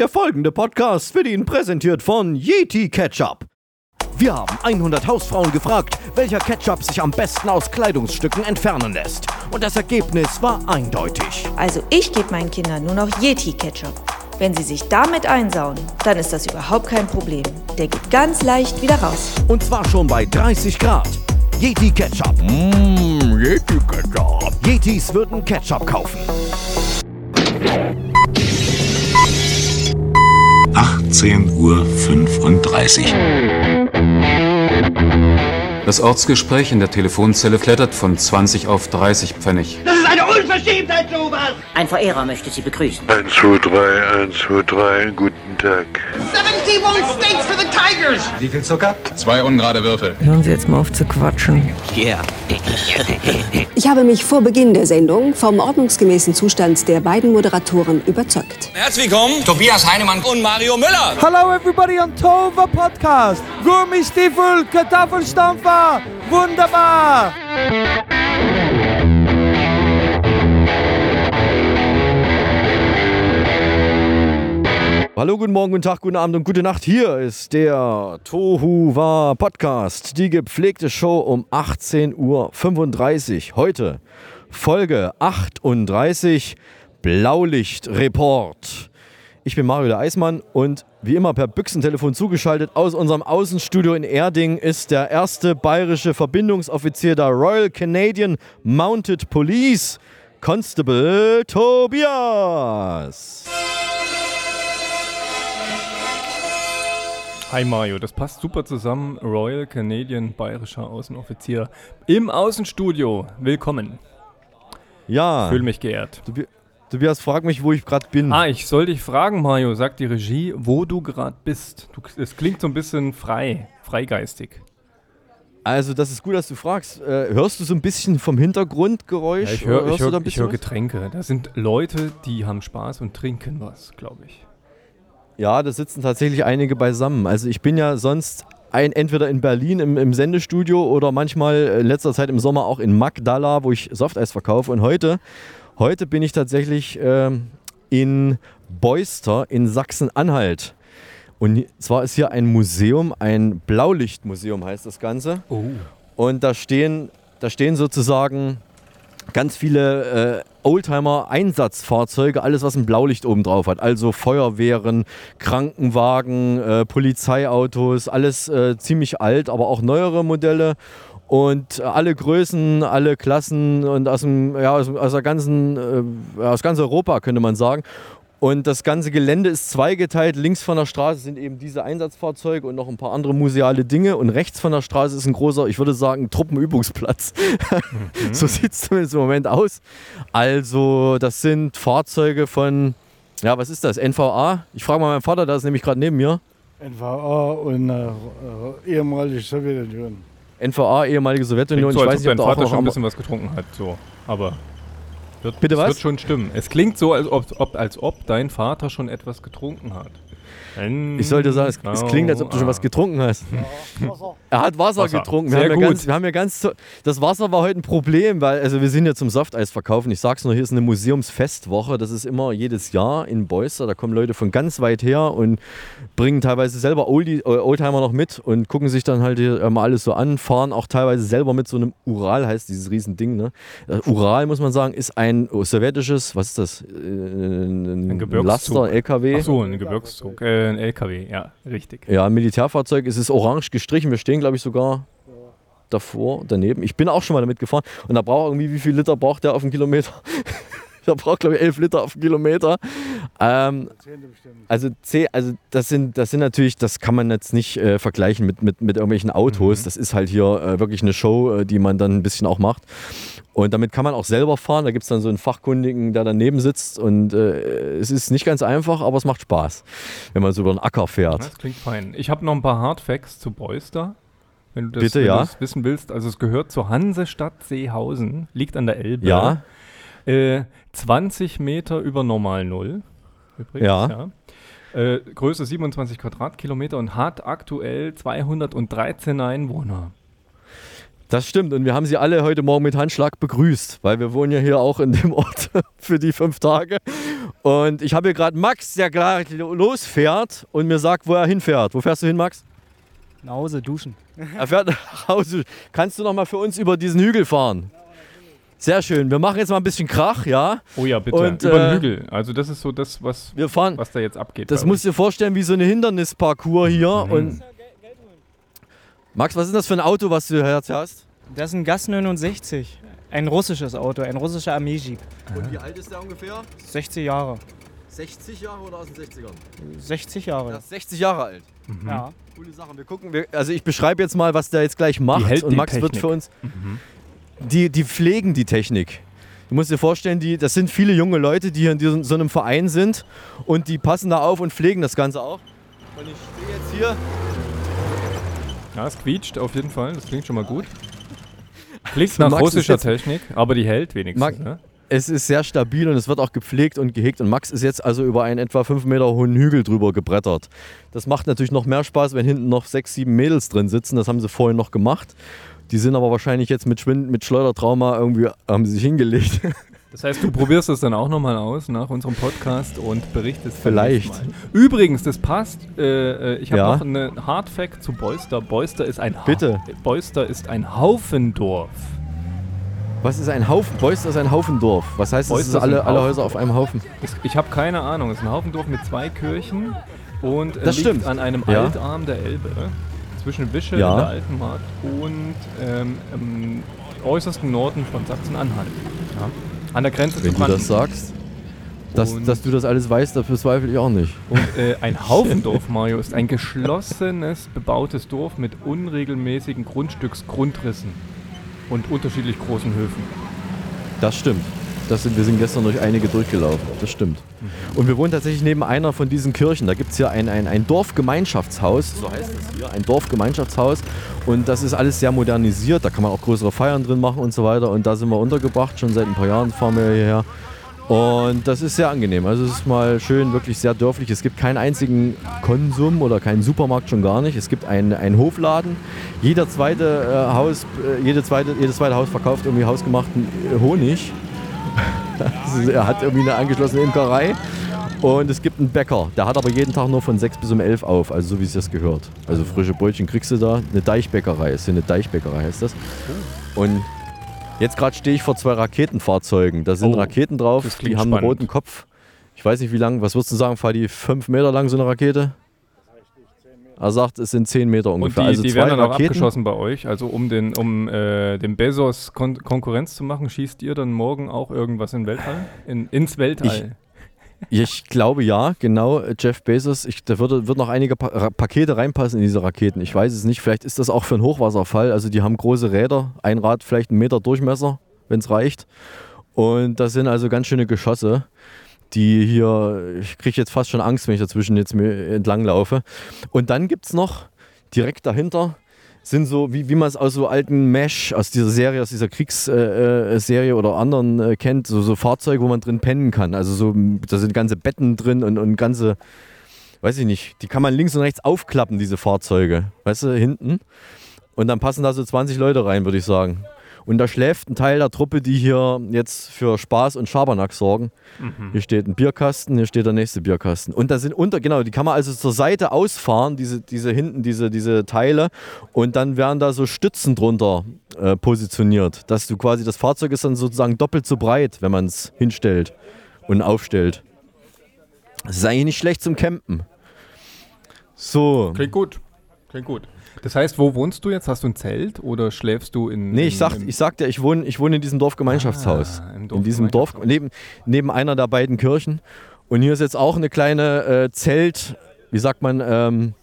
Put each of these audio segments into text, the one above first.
Der folgende Podcast wird Ihnen präsentiert von Yeti Ketchup. Wir haben 100 Hausfrauen gefragt, welcher Ketchup sich am besten aus Kleidungsstücken entfernen lässt. Und das Ergebnis war eindeutig. Also ich gebe meinen Kindern nur noch Yeti Ketchup. Wenn sie sich damit einsauen, dann ist das überhaupt kein Problem. Der geht ganz leicht wieder raus. Und zwar schon bei 30 Grad. Yeti Ketchup. Mmh, Yeti Ketchup. Yetis würden Ketchup kaufen. 18.35 Uhr. Das Ortsgespräch in der Telefonzelle klettert von 20 auf 30 Pfennig. Das ist eine Unverschämtheit, sowas! Ein Verehrer möchte Sie begrüßen. 1, 2, 3, 1, 2, 3, guten Tag. 71 States for the Tigers! Wie viel Zucker? Zwei ungerade Würfel. Hören Sie jetzt mal auf zu quatschen. Yeah. ich habe mich vor Beginn der Sendung vom ordnungsgemäßen Zustand der beiden Moderatoren überzeugt. Herzlich willkommen, Tobias Heinemann und Mario Müller. Hello everybody on Tova Podcast. Gummistiefel, Kartoffelstampfer. Wunderbar. Hallo, guten Morgen, guten Tag, guten Abend und gute Nacht. Hier ist der Tohu Wa Podcast, die gepflegte Show um 18.35 Uhr. Heute Folge 38 Blaulicht Report. Ich bin Mario der Eismann und wie immer per Büchsentelefon zugeschaltet aus unserem Außenstudio in Erding ist der erste bayerische Verbindungsoffizier der Royal Canadian Mounted Police, Constable Tobias. Hi Mario, das passt super zusammen. Royal Canadian Bayerischer Außenoffizier im Außenstudio. Willkommen. Ja. Ich fühle mich geehrt. Tobias, frag mich, wo ich gerade bin. Ah, ich soll dich fragen, Mario, sagt die Regie, wo du gerade bist. es klingt so ein bisschen frei, freigeistig. Also, das ist gut, dass du fragst. Äh, hörst du so ein bisschen vom Hintergrundgeräusch? Ja, ich höre hör, hör Getränke. Da sind Leute, die haben Spaß und trinken was, glaube ich. Ja, da sitzen tatsächlich einige beisammen. Also ich bin ja sonst ein, entweder in Berlin im, im Sendestudio oder manchmal in letzter Zeit im Sommer auch in Magdala, wo ich Softeis verkaufe. Und heute, heute bin ich tatsächlich ähm, in Beuster in Sachsen-Anhalt. Und zwar ist hier ein Museum, ein Blaulichtmuseum heißt das Ganze. Oh. Und da stehen, da stehen sozusagen ganz viele äh, Oldtimer-Einsatzfahrzeuge, alles was ein Blaulicht oben drauf hat. Also Feuerwehren, Krankenwagen, äh, Polizeiautos, alles äh, ziemlich alt, aber auch neuere Modelle. Und alle Größen, alle Klassen und aus, dem, ja, aus, aus der ganzen, äh, aus ganz Europa könnte man sagen. Und das ganze Gelände ist zweigeteilt. Links von der Straße sind eben diese Einsatzfahrzeuge und noch ein paar andere museale Dinge. Und rechts von der Straße ist ein großer, ich würde sagen, Truppenübungsplatz. Mhm. so sieht es zumindest im Moment aus. Also, das sind Fahrzeuge von, ja, was ist das? NVA? Ich frage mal meinen Vater, der ist nämlich gerade neben mir. NVA und äh, ehemalige Sowjetunion. NVA, ehemalige Sowjetunion. So, ich weiß nicht, ob dein Vater schon ein bisschen was getrunken hat. So. Aber wird, Bitte was? wird schon stimmen. Es klingt so, als ob, ob, als ob dein Vater schon etwas getrunken hat. Ich sollte sagen, es, es, klingt, als ob du schon was getrunken hast. er hat Wasser, Wasser. getrunken. Wir Sehr haben, gut. Ja ganz, wir haben ja ganz. Das Wasser war heute ein Problem, weil also wir sind ja zum Softeis verkaufen. Ich sag's nur, hier ist eine Museumsfestwoche. Das ist immer jedes Jahr in Beuster. Da kommen Leute von ganz weit her und bringen teilweise selber Oldie, äh, Oldtimer noch mit und gucken sich dann halt hier mal alles so an. Fahren auch teilweise selber mit so einem Ural, heißt dieses Riesending. Ne? Ural, muss man sagen, ist ein sowjetisches, was ist das? Äh, ein, ein Laster, LKW. Ach so, ein Gebirgszug. Äh, ein LKW, ja, richtig. Ja, ein Militärfahrzeug. Es ist orange gestrichen. Wir stehen, glaube ich, sogar davor, daneben. Ich bin auch schon mal damit gefahren. Und da braucht irgendwie, wie viel Liter braucht der auf einen Kilometer? der braucht, glaube ich, 11 Liter auf einen Kilometer. Ähm, also, also das, sind, das sind natürlich, das kann man jetzt nicht äh, vergleichen mit, mit, mit irgendwelchen Autos. Mhm. Das ist halt hier äh, wirklich eine Show, äh, die man dann ein bisschen auch macht. Und damit kann man auch selber fahren. Da gibt es dann so einen Fachkundigen, der daneben sitzt. Und äh, es ist nicht ganz einfach, aber es macht Spaß, wenn man so über den Acker fährt. Das klingt fein. Ich habe noch ein paar Hardfacts zu Beuster. Wenn du das Bitte, ja. wissen willst. Also es gehört zur Hansestadt Seehausen, liegt an der Elbe. Ja. Äh, 20 Meter über Normal Null. Übrigens, ja. ja. Äh, Größe 27 Quadratkilometer und hat aktuell 213 Einwohner. Das stimmt und wir haben sie alle heute Morgen mit Handschlag begrüßt, weil wir wohnen ja hier auch in dem Ort für die fünf Tage. Und ich habe hier gerade Max, der gleich losfährt und mir sagt, wo er hinfährt. Wo fährst du hin, Max? Nach Hause duschen. Er fährt nach Hause. Kannst du noch mal für uns über diesen Hügel fahren? Sehr schön. Wir machen jetzt mal ein bisschen Krach, ja? Oh ja, bitte. Und, Über den äh, Hügel. Also das ist so das, was, Wir fahren. was da jetzt abgeht. Das musst du dir vorstellen wie so eine Hindernisparcours hier. Mhm. Und Max, was ist das für ein Auto, was du jetzt hast? Das ist ein Gas 69. Ein russisches Auto, ein russischer Armee-Jeep. Und wie alt ist der ungefähr? 60 Jahre. 60 Jahre oder aus den 60ern? 60 Jahre. Er ist 60 Jahre alt. Ja. Coole Sache. Wir gucken, wir, also ich beschreibe jetzt mal, was der jetzt gleich macht. hält und die Max wird Technik. für uns. Die, die pflegen die Technik. Du musst dir vorstellen, die, das sind viele junge Leute, die hier in diesem, so einem Verein sind und die passen da auf und pflegen das Ganze auch. Und ich stehe jetzt hier. Ja, es quietscht auf jeden Fall. Das klingt schon mal gut. Klingt nach Max russischer Technik, aber die hält wenigstens. Max- ne? Es ist sehr stabil und es wird auch gepflegt und gehegt. Und Max ist jetzt also über einen etwa 5 Meter hohen Hügel drüber gebrettert. Das macht natürlich noch mehr Spaß, wenn hinten noch sechs, sieben Mädels drin sitzen. Das haben sie vorhin noch gemacht. Die sind aber wahrscheinlich jetzt mit, Schwind mit Schleudertrauma irgendwie, haben sie sich hingelegt. Das heißt, du probierst das dann auch nochmal aus nach unserem Podcast und berichtest Vielleicht. Übrigens, das passt. Äh, äh, ich habe Ja. noch einen Hard Fact zu Beuster. Beuster ist ein ha Bitte. Beuster ist ein Haufendorf. Was ist ein Haufen? Beuster ist ein Haufendorf. Was heißt das? Beuster Ist alle, alle. Häuser auf einem Haufen? Es, ich habe keine Ahnung. Es ist ein Haufendorf mit zwei Kirchen und äh, Das liegt stimmt. an einem Ja. Altarm der Elbe zwischen Wische Ja. in der Alten Mark und ähm, im äußersten Norden von Sachsen-Anhalt. Ja. An der Grenze Wenn zu du das Brandenburg. sagst. Dass, dass du das alles weißt, das bezweifle ich auch nicht. Und äh, ein Haufendorf, Mario, ist ein geschlossenes, bebautes Dorf mit unregelmäßigen Grundstücksgrundrissen und unterschiedlich großen Höfen. Das stimmt. Das sind, wir sind gestern durch einige durchgelaufen. Das stimmt. Und wir wohnen tatsächlich neben einer von diesen Kirchen. Da gibt es hier ein, ein, ein Dorfgemeinschaftshaus, so heißt es hier, ein Dorfgemeinschaftshaus. Und das ist alles sehr modernisiert. Da kann man auch größere Feiern drin machen und so weiter. Und da sind wir untergebracht. Schon seit ein paar Jahren fahren wir hierher. Und das ist sehr angenehm. Also es ist mal schön, wirklich sehr dörflich. Es gibt keinen einzigen Konsum oder keinen Supermarkt schon gar nicht. Es gibt einen, einen Hofladen. Jeder zweite äh, Haus, äh, jede zweite, jedes zweite Haus verkauft irgendwie hausgemachten äh, Honig. Also er hat irgendwie eine angeschlossene Imkerei. Und es gibt einen Bäcker, der hat aber jeden Tag nur von 6 bis um 11 auf, also so wie es das gehört. Also frische Brötchen kriegst du da. Eine Deichbäckerei, ist eine Deichbäckerei heißt das. Und jetzt gerade stehe ich vor zwei Raketenfahrzeugen. Da sind Oh, Raketen drauf, die haben einen spannend. roten Kopf. Ich weiß nicht wie lang, was würdest du sagen, Fadi? Fünf Meter lang so eine Rakete? Er sagt, es sind 10 Meter Und ungefähr. die, also die werden dann auch Raketen. abgeschossen bei euch. Also um den, um äh, dem Bezos Kon Konkurrenz zu machen, schießt ihr dann morgen auch irgendwas in Weltall? In, ins Weltall. Ich glaube ja, genau. Jeff Bezos, ich, da würde, wird noch einige pa Pakete reinpassen in diese Raketen. Ich weiß es nicht. Vielleicht ist das auch für einen Hochwasserfall. Also die haben große Räder, ein Rad vielleicht einen Meter Durchmesser, wenn es reicht. Und das sind also ganz schöne Geschosse, die hier, ich kriege jetzt fast schon Angst, wenn ich dazwischen jetzt entlang laufe. Und dann gibt es noch direkt dahinter sind so, wie, wie man es aus so alten Mesh, aus dieser Serie, aus dieser Kriegsserie äh, Serie oder anderen äh, kennt, so, so Fahrzeuge, wo man drin pennen kann. Also so, da sind ganze Betten drin und, und ganze, weiß ich nicht, die kann man links und rechts aufklappen, diese Fahrzeuge. Weißt du, hinten. Und dann passen da so 20 Leute rein, würde ich sagen. Und da schläft ein Teil der Truppe, die hier jetzt für Spaß und Schabernack sorgen. Mhm. Hier steht ein Bierkasten, hier steht der nächste Bierkasten. Und da sind unter, genau, die kann man also zur Seite ausfahren, diese, diese hinten, diese, diese Teile. Und dann werden da so Stützen drunter äh, positioniert. Dass du quasi, das Fahrzeug ist dann sozusagen doppelt so breit, wenn man es hinstellt und aufstellt. Das ist eigentlich nicht schlecht zum Campen. So. Klingt gut. Klingt gut. Das heißt, wo wohnst du jetzt? Hast du ein Zelt oder schläfst du in. Nee, ich, in, sag, ich sagte, ich wohne, ich wohne in diesem Dorfgemeinschaftshaus. Ah, im in diesem Dorf, neben, neben einer der beiden Kirchen. Und hier ist jetzt auch eine kleine äh, Zelt, wie sagt man, ähm,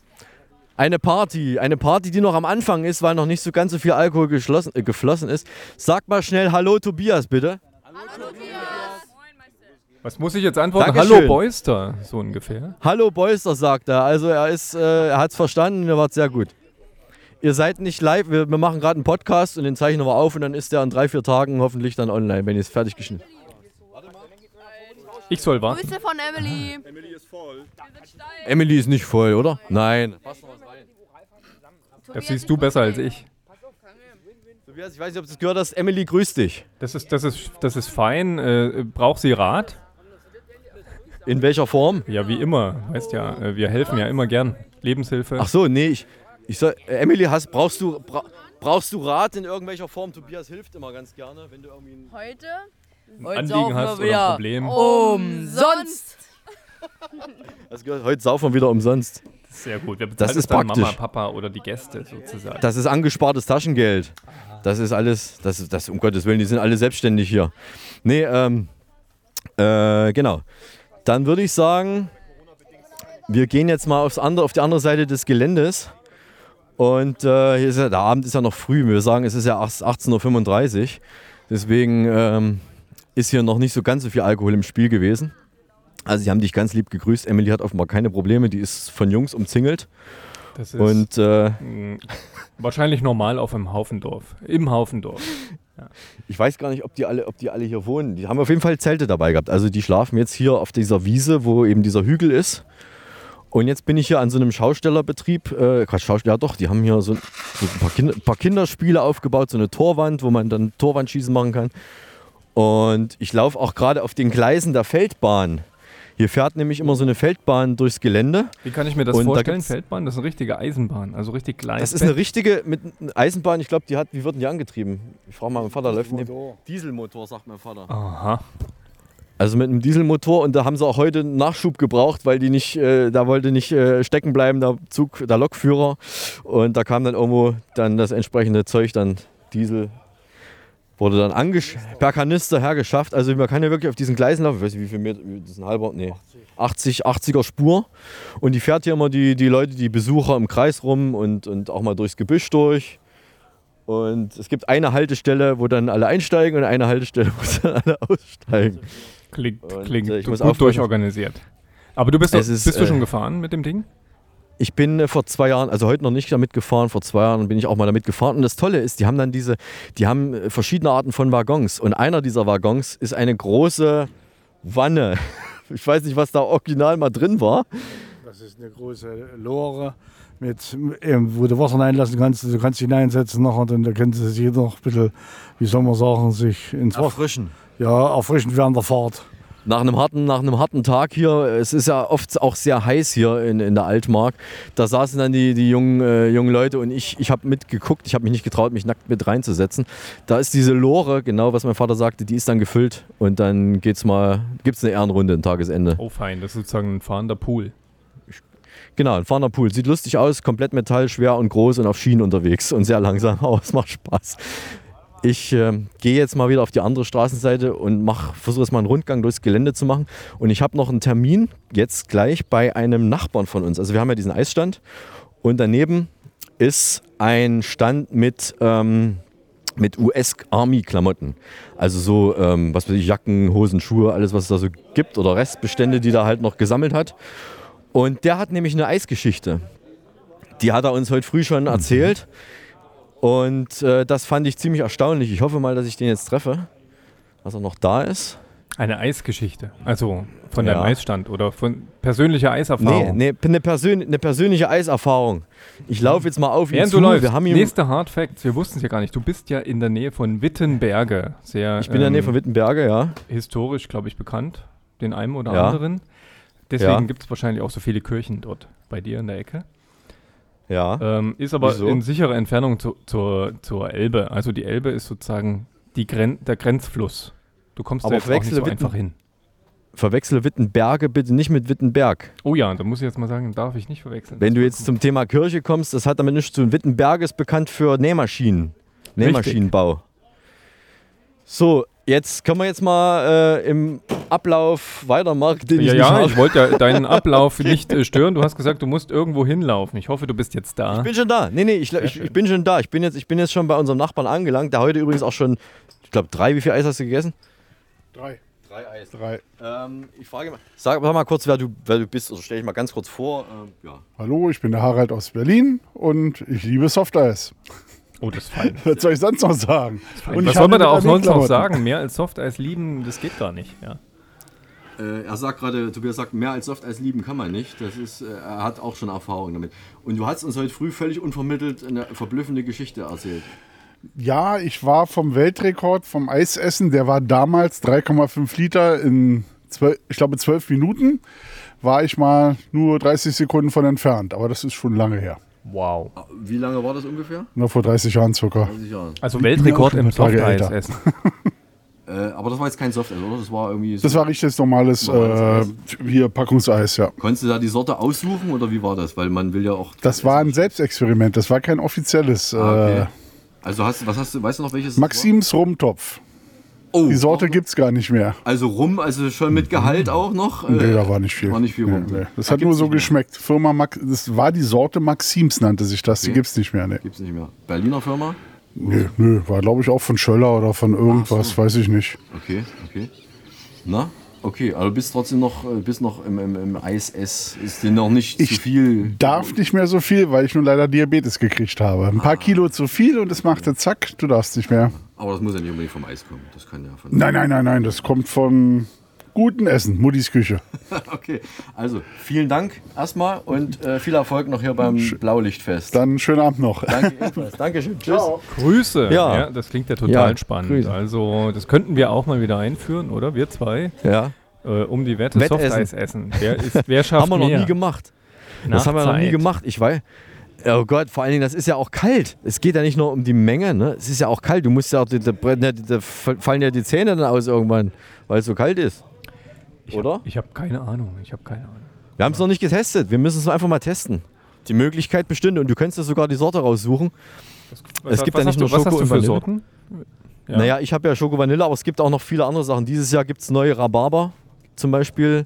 eine Party. Eine Party, die noch am Anfang ist, weil noch nicht so ganz so viel Alkohol geschlossen, äh, geflossen ist. Sag mal schnell Hallo Tobias, bitte. Was muss ich jetzt antworten? Dankeschön. Hallo Boyster, so ungefähr. Hallo Boyster, sagt er. Also er ist, äh, er hat es verstanden und er war sehr gut. Ihr seid nicht live, wir, wir machen gerade einen Podcast und den zeichnen wir auf und dann ist der in drei, vier Tagen hoffentlich dann online, wenn ihr es fertig geschnitten Ich soll warten. Grüße von Emily. Emily ist voll. Emily ist nicht voll, oder? Nein. Das siehst du besser als ich. Tobias, ich weiß nicht, ob du es gehört hast. Emily grüßt dich. Das ist, das ist, das ist fein. Äh, braucht sie Rat? In welcher Form? Ja, wie immer. Weißt ja, äh, wir helfen ja immer gern. Lebenshilfe. Ach so, nee, ich, ich soll, Emily, hast, brauchst, du, bra, brauchst du Rat in irgendwelcher Form? Tobias hilft immer ganz gerne, wenn du irgendwie ein Heute? Ein Anliegen hast oder ein Problem. Umsonst. Das gehört, heute saufen wir wieder umsonst. Sehr gut. Wer Das ist dann Mama, praktisch. Papa oder die Gäste sozusagen. Das ist angespartes Taschengeld. Das ist alles, das, ist- das um Gottes Willen, die sind alle selbstständig hier. Nee, ähm, äh, genau. Dann würde ich sagen, wir gehen jetzt mal aufs andere, auf die andere Seite des Geländes. Und äh, hier ist ja, der Abend ist ja noch früh. Wir sagen, es ist ja 18.35 Uhr. Deswegen ähm, ist hier noch nicht so ganz so viel Alkohol im Spiel gewesen. Also sie haben dich ganz lieb gegrüßt. Emily hat offenbar keine Probleme. Die ist von Jungs umzingelt. Das ist Und äh, wahrscheinlich normal auf einem Haufendorf. Im Haufendorf. Ich weiß gar nicht, ob die, alle, ob die alle hier wohnen. Die haben auf jeden Fall Zelte dabei gehabt. Also die schlafen jetzt hier auf dieser Wiese, wo eben dieser Hügel ist. Und jetzt bin ich hier an so einem Schaustellerbetrieb. Äh, Quatsch, Schausteller, ja doch, die haben hier so, so ein paar, Kinder, paar Kinderspiele aufgebaut, so eine Torwand, wo man dann Torwandschießen machen kann. Und ich laufe auch gerade auf den Gleisen der Feldbahn. Hier fährt nämlich immer so eine Feldbahn durchs Gelände. Wie kann ich mir das Und da vorstellen? gibt's- Feldbahn? Das ist eine richtige Eisenbahn, also richtig Gleis. Das ist eine richtige mit einer Eisenbahn. Ich glaube, die hat, wie wird denn die angetrieben? Ich frage mal meinen Vater, läuft dem Dieselmotor, sagt mein Vater. Aha. Also mit einem Dieselmotor und da haben sie auch heute Nachschub gebraucht, weil die nicht, äh, da wollte nicht äh, stecken bleiben, der Zug, der Lokführer. Und da kam dann irgendwo dann das entsprechende Zeug, dann Diesel, wurde dann angesch per Kanister hergeschafft. Also man kann ja wirklich auf diesen Gleisen laufen, ich weiß nicht wie viel Meter, das ist ein halber, nee, 80, 80er Spur. Und die fährt hier immer die, die Leute, die Besucher im Kreis rum und, und auch mal durchs Gebüsch durch. Und es gibt eine Haltestelle, wo dann alle einsteigen und eine Haltestelle, wo dann alle aussteigen. Klingt, Und, klingt äh, ich muss gut aufpassen. durchorganisiert. Aber du bist, doch, ist, bist du äh, schon gefahren mit dem Ding? Ich bin äh, vor zwei Jahren, also heute noch nicht damit gefahren, vor zwei Jahren bin ich auch mal damit gefahren. Und das Tolle ist, die haben dann diese, die haben äh, verschiedene Arten von Waggons. Und einer dieser Waggons ist eine große Wanne. Ich weiß nicht, was da original mal drin war. Das ist eine große Lore, mit, eben, wo du Wasser reinlassen kannst. Du kannst dich hineinsetzen noch und dann da können sie sich noch ein bisschen, wie soll man sagen, sich ins Wasser Erfrischen. Ja, erfrischen während der Fahrt. Nach einem harten, nach einem harten Tag hier, es ist ja oft auch sehr heiß hier in, in der Altmark, da saßen dann die, die jungen, äh, jungen Leute und ich, ich habe mitgeguckt, ich habe mich nicht getraut, mich nackt mit reinzusetzen. Da ist diese Lore, genau was mein Vater sagte, die ist dann gefüllt und dann geht's mal, gibt's eine Ehrenrunde, ein Tagesende. Oh fein, das ist sozusagen ein fahrender Pool. Genau, ein fahrender Pool. Sieht lustig aus, komplett Metall, schwer und groß und auf Schienen unterwegs und sehr langsam, aber es macht Spaß. Ich ähm, gehe jetzt mal wieder auf die andere Straßenseite und versuche jetzt mal einen Rundgang durchs Gelände zu machen. Und ich habe noch einen Termin jetzt gleich bei einem Nachbarn von uns. Also wir haben ja diesen Eisstand und daneben ist ein Stand mit, ähm, mit US-Army-Klamotten. Also so, ähm, was weiß ich, Jacken, Hosen, Schuhe, alles was es da so gibt oder Restbestände, die er halt noch gesammelt hat. Und der hat nämlich eine Eisgeschichte. Die hat er uns heute früh schon erzählt. Und äh, das fand ich ziemlich erstaunlich. Ich hoffe mal, dass ich den jetzt treffe, dass er noch da ist. Eine Eisgeschichte. Also von Ja. deinem Eisstand oder von persönlicher Eiserfahrung. Nee, nee, eine, Persön eine persönliche Eiserfahrung. Ich laufe jetzt mal auf ihn Während zu. du läufst, Wir haben nächste Hard Facts, wir wussten es ja gar nicht. Du bist ja in der Nähe von Wittenberge. Sehr, ich bin in der Nähe von Wittenberge, ja. Historisch, glaube ich, bekannt. Den einen oder Ja. anderen. Deswegen Ja. gibt es wahrscheinlich auch so viele Kirchen dort bei dir in der Ecke. Ja. Ähm, ist aber Wieso? in sicherer Entfernung zu, zur, zur Elbe. Also die Elbe ist sozusagen die Gren der Grenzfluss. Du kommst Aber da jetzt auch nicht so Witten- einfach hin. Verwechsle Wittenberge bitte nicht mit Wittenberg. Oh ja, da muss ich jetzt mal sagen, darf ich nicht verwechseln. Wenn du jetzt zum Thema Kirche kommst, das hat damit nichts zu tun. Wittenberge ist bekannt für Nähmaschinen. Nähmaschinenbau. So, jetzt können wir jetzt mal äh, im Ablauf weitermachen. Den Ja, ich ja, nicht ich wollte ja deinen Ablauf nicht äh, stören. Du hast gesagt, du musst irgendwo hinlaufen. Ich hoffe, du bist jetzt da. Ich bin schon da. Nee, nee, ich, ich, ich bin schon da. Ich bin, jetzt, ich bin jetzt schon bei unserem Nachbarn angelangt, der heute übrigens auch schon, ich glaube, drei, wie viel Eis hast du gegessen? Drei. Drei Eis. Drei. Ähm, ich frage mal, sag, sag mal kurz, wer du, wer du bist, oder stell dich mal ganz kurz vor. Ähm, ja. Hallo, ich bin der Harald aus Berlin und ich liebe Softeis. Oh, das ist fein. Was soll ich sonst noch sagen? Und Was soll man da auch sonst noch sagen? Mehr als Softeis lieben, das geht gar nicht. Ja. Äh, er sagt gerade, Tobias sagt, mehr als Soft als lieben kann man nicht. Das ist, äh, er hat auch schon Erfahrung damit. Und du hast uns heute früh völlig unvermittelt eine verblüffende Geschichte erzählt. Ja, ich war vom Weltrekord vom Eisessen, der war damals 3,5 Liter in zwölf, ich glaube zwölf Minuten war ich mal nur 30 Sekunden von entfernt, aber das ist schon lange her. Wow. Wie lange war das ungefähr? Nur vor 30 Jahren circa. 30 Jahren. Also Weltrekord im schon ein paar Tage Softeis älter. essen. Äh, aber das war jetzt kein Softeis, oder? Das war irgendwie. Das war richtiges normales, Normales äh, hier Packungseis, ja. Konntest du da die Sorte aussuchen oder wie war das? Weil man will ja auch. Das war ein Selbstexperiment, das war kein offizielles. Ah, okay. Äh, Also hast, du- was hast du, weißt du noch welches? es Maxims Rumtopf. Oh, Die Sorte gibt's gar nicht mehr. Also rum, also schon mit Gehalt auch noch? Nee, Äh, da war nicht viel. War nicht viel rum. Nee, nee. Das Da hat nur so mehr. geschmeckt. Firma Max, das war die Sorte Maxims, nannte sich das. Die Okay. gibt's nicht mehr. Nee. Gibt's nicht mehr. Berliner Firma? Nö, nö, war glaube ich auch von Schöller oder von irgendwas, weiß ich nicht. Okay, okay. Na? Okay, aber du bist trotzdem noch, äh, bist noch im, im, im Eis-Ess. Ist dir noch nicht zu viel. Darf nicht mehr so viel, weil ich nun leider Diabetes gekriegt habe. Ein paar Kilo zu viel und es machte zack, du darfst nicht mehr. Aber das muss ja nicht unbedingt vom Eis kommen. Das kann ja von. Nein, nein, nein, nein, das kommt von gutem Essen, Muttis Küche. okay, also vielen Dank erstmal und äh, viel Erfolg noch hier beim Blaulichtfest. Dann schönen Abend noch. Danke ebenfalls. Dankeschön. Tschüss. Grüße. Ja. Ja. das klingt ja total Ja, spannend. Grüße. Also, das könnten wir auch mal wieder einführen, oder? Wir zwei. Ja. Äh, um die Wette Wettessen. Softeis essen. Wer, ist, wer schafft haben wir noch mehr? nie gemacht. Nach das haben wir noch nie gemacht. Ich weiß. Oh Gott, vor allen Dingen, das ist ja auch kalt. Es geht ja nicht nur um die Menge, ne? Es ist ja auch kalt. Du musst ja auch, da, fallen ja die Zähne dann aus irgendwann, weil es so kalt ist. Oder? Ich habe keine Ahnung. Ich habe keine Ahnung. Wir haben es noch nicht getestet. Wir müssen es einfach mal testen. Die Möglichkeit bestünde und du könntest dir sogar die Sorte raussuchen. Was es gibt was ja nicht nur du- was Schoko hast du für Vanille. Sorten? Ja. Naja, ich habe ja Schoko Vanille, aber es gibt auch noch viele andere Sachen. Dieses Jahr gibt es neue Rhabarber zum Beispiel.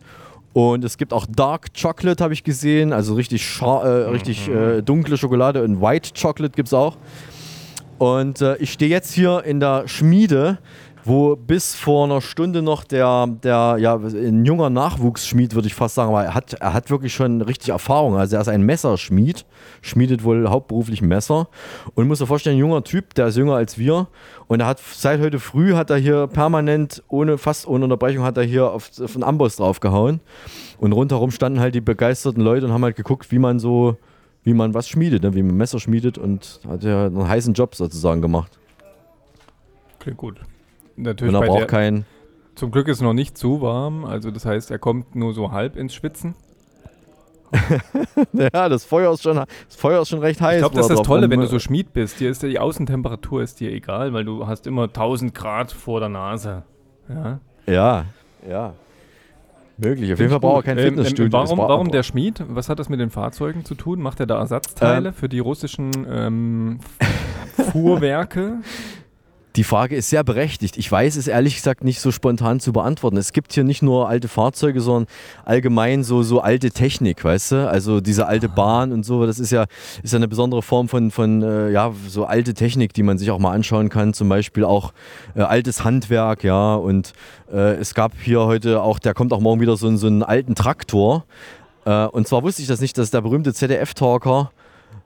Und es gibt auch Dark Chocolate, habe ich gesehen. Also richtig, scha- äh, richtig äh, dunkle Schokolade. Und White Chocolate gibt es auch. Und äh, ich stehe jetzt hier in der Schmiede, wo bis vor einer Stunde noch der, der ja, ein junger Nachwuchsschmied, würde ich fast sagen, aber er hat, er hat wirklich schon richtig Erfahrung. Also er ist ein Messerschmied, schmiedet wohl hauptberuflich Messer und muss dir vorstellen, ein junger Typ, der ist jünger als wir und er hat seit heute früh hat er hier permanent, ohne, fast ohne Unterbrechung, hat er hier auf, auf einen Amboss draufgehauen und rundherum standen halt die begeisterten Leute und haben halt geguckt, wie man so, wie man was schmiedet, ne? wie man Messer schmiedet und hat ja einen heißen Job sozusagen gemacht. Klingt gut. Natürlich er bei braucht keinen. Zum Glück ist noch nicht zu warm, also das heißt, er kommt nur so halb ins Schwitzen. ja, das Feuer ist schon, das Feuer ist schon recht heiß. Ich glaube, das ist das Tolle, wenn du so Schmied bist. Dir ist ja die Außentemperatur ist dir egal, weil du hast immer 1000 Grad vor der Nase. Ja. Ja, ja. Möglich. Auf jeden Fall braucht er kein Ähm, Fitnessstudio. Ähm, warum, warum der Schmied? Was hat das mit den Fahrzeugen zu tun? Macht er da Ersatzteile Ähm. für die russischen ähm, Fuhrwerke? Die Frage ist sehr berechtigt. Ich weiß es ehrlich gesagt nicht so spontan zu beantworten. Es gibt hier nicht nur alte Fahrzeuge, sondern allgemein so, so alte Technik, weißt du? Also diese alte Bahn und so, das ist ja, ist ja eine besondere Form von, von äh, ja, so alte Technik, die man sich auch mal anschauen kann. Zum Beispiel auch äh, altes Handwerk, ja. Und äh, es gab hier heute auch, der kommt auch morgen wieder so, einen- so einen alten Traktor. Äh, und zwar wusste ich das nicht, dass der berühmte ZDF-Talker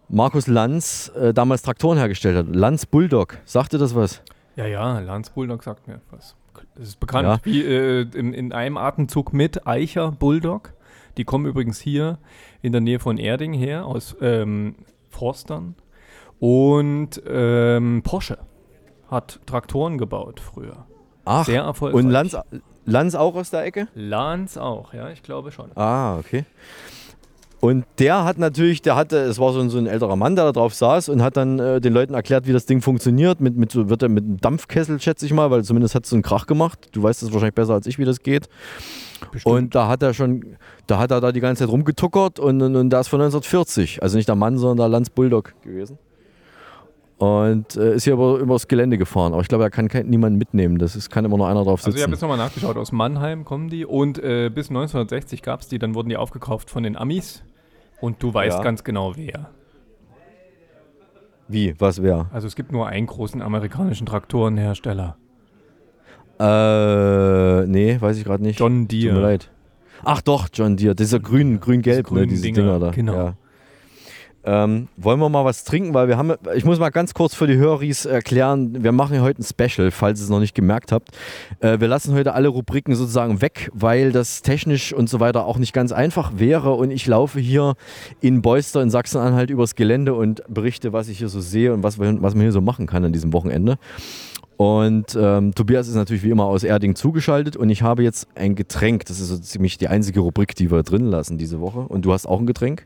Markus Lanz äh, damals Traktoren hergestellt hat. Lanz Bulldog. Sagte das was? Ja, ja, Lance Bulldog sagt mir was. Das ist bekannt. Ja. Wie äh, in, in einem Atemzug mit Eicher Bulldog. Die kommen übrigens hier in der Nähe von Erding her, aus ähm, Forstern. Und ähm, Porsche hat Traktoren gebaut früher. Ach, Sehr erfolgreich. und Lanz, Lanz auch aus der Ecke? Lanz auch, ja, ich glaube schon. Ah, okay. Und der hat natürlich, der hatte, es war so ein, so ein älterer Mann, der da drauf saß und hat dann äh, den Leuten erklärt, wie das Ding funktioniert. Mit, mit, so- wird er mit einem Dampfkessel, schätze ich mal, weil zumindest hat es so einen Krach gemacht. Du weißt es wahrscheinlich besser als ich, wie das geht. Und da hat er schon, da hat er da die ganze Zeit rumgetuckert und, und, und da ist von 1940. Also nicht der Mann, sondern der Lanz Bulldog gewesen. Und äh, ist hier über, übers Gelände gefahren. Aber ich glaube, er kann kein, niemanden mitnehmen. Das ist, kann immer nur einer drauf sitzen. Also ich habe jetzt nochmal nachgeschaut, aus Mannheim kommen die und äh, bis 1960 gab es die, dann wurden die aufgekauft von den Amis und du weißt Ja. ganz genau wer. Wie? Was wäre? Also es gibt nur einen großen amerikanischen Traktorenhersteller. Äh, nee, weiß ich gerade nicht. John Deere. Tut mir leid. Ach doch, John Deere. Dieser grün, grün-gelb, ne, grünen diese Dinger, Dinger, da. genau. Ja. Ähm, wollen wir mal was trinken, weil wir haben, ich muss mal ganz kurz für die Höris erklären, wir machen heute ein Special, falls ihr es noch nicht gemerkt habt. Äh, wir lassen heute alle Rubriken sozusagen weg, weil das technisch und so weiter auch nicht ganz einfach wäre und ich laufe hier in Beuster in Sachsen-Anhalt übers Gelände und berichte, was ich hier so sehe und was, was man hier so machen kann an diesem Wochenende. Und ähm, Tobias ist natürlich wie immer aus Erding zugeschaltet und ich habe jetzt ein Getränk. Das ist so ziemlich die einzige Rubrik, die wir drin lassen diese Woche. Und du hast auch ein Getränk?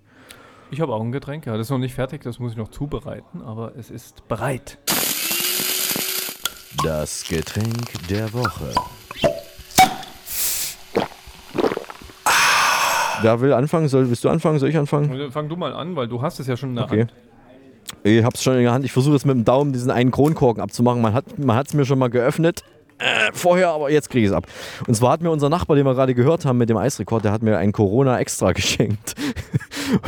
Ich habe auch ein Getränk, ja. Das ist noch nicht fertig, das muss ich noch zubereiten, aber es ist bereit. Das Getränk der Woche. Wer will anfangen? Soll, willst du anfangen? Soll ich anfangen? Fang du mal an, weil du hast es ja schon in der Okay. Hand. Ich hab's schon in der Hand. Ich versuche jetzt mit dem Daumen diesen einen Kronkorken abzumachen. Man hat man hat's mir schon mal geöffnet. Äh, vorher, aber jetzt kriege ich es ab. Und zwar hat mir unser Nachbar, den wir gerade gehört haben mit dem Eisrekord, der hat mir ein Corona extra geschenkt.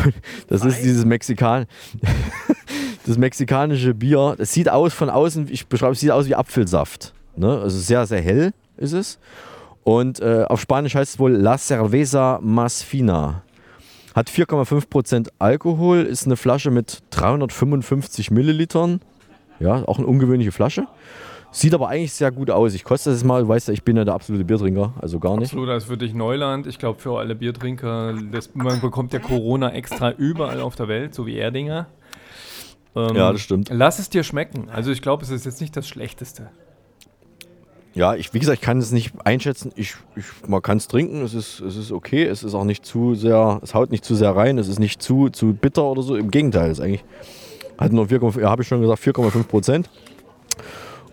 Und das ist dieses Mexikan das mexikanische Bier. Das sieht aus von außen, ich beschreibe es, sieht aus wie Apfelsaft. Ne? Also sehr, sehr hell ist es. Und äh, auf Spanisch heißt es wohl La Cerveza Más Fina. Hat 4,5% Alkohol, ist eine Flasche mit 355 Millilitern. Ja, auch eine ungewöhnliche Flasche. Sieht aber eigentlich sehr gut aus. Ich koste jetzt mal, du weißt ja, ich bin ja der absolute Biertrinker, also gar nicht. Absolut, das ist für dich Neuland. Ich glaube, für alle Biertrinker, das, man bekommt ja Corona extra überall auf der Welt, so wie Erdinger. Ähm, Ja, das stimmt. Lass es dir schmecken. Also ich glaube, es ist jetzt nicht das Schlechteste. Ja, ich, wie gesagt, ich kann es nicht einschätzen. Ich, ich, man kann es trinken, es ist, es ist okay. Es ist auch nicht zu sehr, es haut nicht zu sehr rein, es ist nicht zu, zu bitter oder so. Im Gegenteil, es ist eigentlich, hat nur 4,5, ja, habe ich schon gesagt, 4,5 Prozent.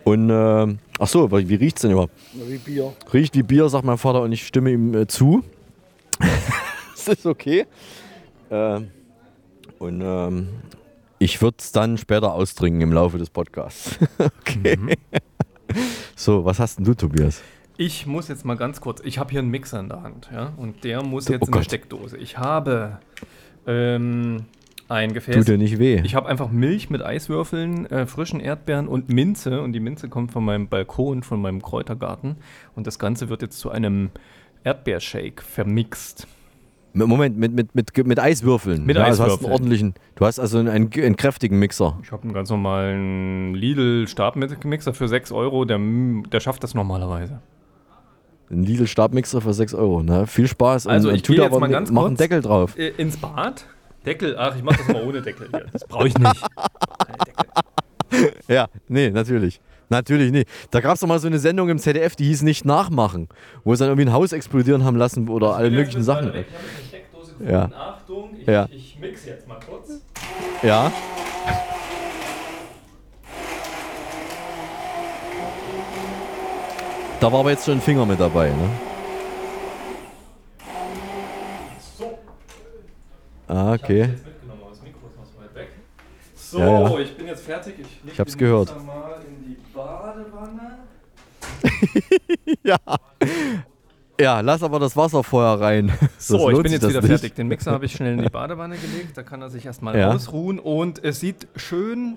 Und, äh, ach so, wie riecht es denn überhaupt? Wie Bier. Riecht wie Bier, sagt mein Vater und ich stimme ihm äh, zu. das ist okay. Ähm, und ähm, ich würde es dann später austrinken im Laufe des Podcasts. okay. So, was hast denn du, Tobias? Ich muss jetzt mal ganz kurz, ich habe hier einen Mixer in der Hand, ja, und der muss Du- jetzt oh in der Gott. Steckdose. Ich habe ähm, ein Gefäß. Tut dir nicht weh. Ich habe einfach Milch mit Eiswürfeln, äh, frischen Erdbeeren und Minze. Und die Minze kommt von meinem Balkon, von meinem Kräutergarten. Und das Ganze wird jetzt zu einem Erdbeershake vermixt. Moment, mit, mit, mit, mit Eiswürfeln. Mit ja, Also hast Eiswürfeln. einen ordentlichen, du hast also einen, einen kräftigen Mixer. Ich habe einen ganz normalen Lidl-Stabmixer für 6 Euro. Der, der schafft das normalerweise. Ein Lidl-Stabmixer für 6 Euro. Ne? Viel Spaß. Also und ich tu gehe da jetzt aber mal ganz kurz einen Deckel drauf. äh, ins Bad. Deckel, ach, ich mache das mal ohne Deckel hier. Das brauche ich nicht. Ja, nee, natürlich. Natürlich nicht. Da gab es doch mal so eine Sendung im ZDF, die hieß Nicht nachmachen, wo sie dann irgendwie ein Haus explodieren haben lassen oder alle möglichen Sachen. Ja. Achtung, ich, Ja. ich mix jetzt mal kurz. Ja. Da war aber jetzt schon ein Finger mit dabei, ne? Ah, okay. So, Ja, ja. ich bin jetzt fertig. Ich, leg Ich hab's gehört. Mal in die Badewanne. ja. Ja, lass aber das Wasser vorher rein. So, Sonst ich bin jetzt das wieder nicht. fertig. Den Mixer habe ich schnell in die Badewanne gelegt. Da kann er sich erstmal Ja. ausruhen. Und es sieht schön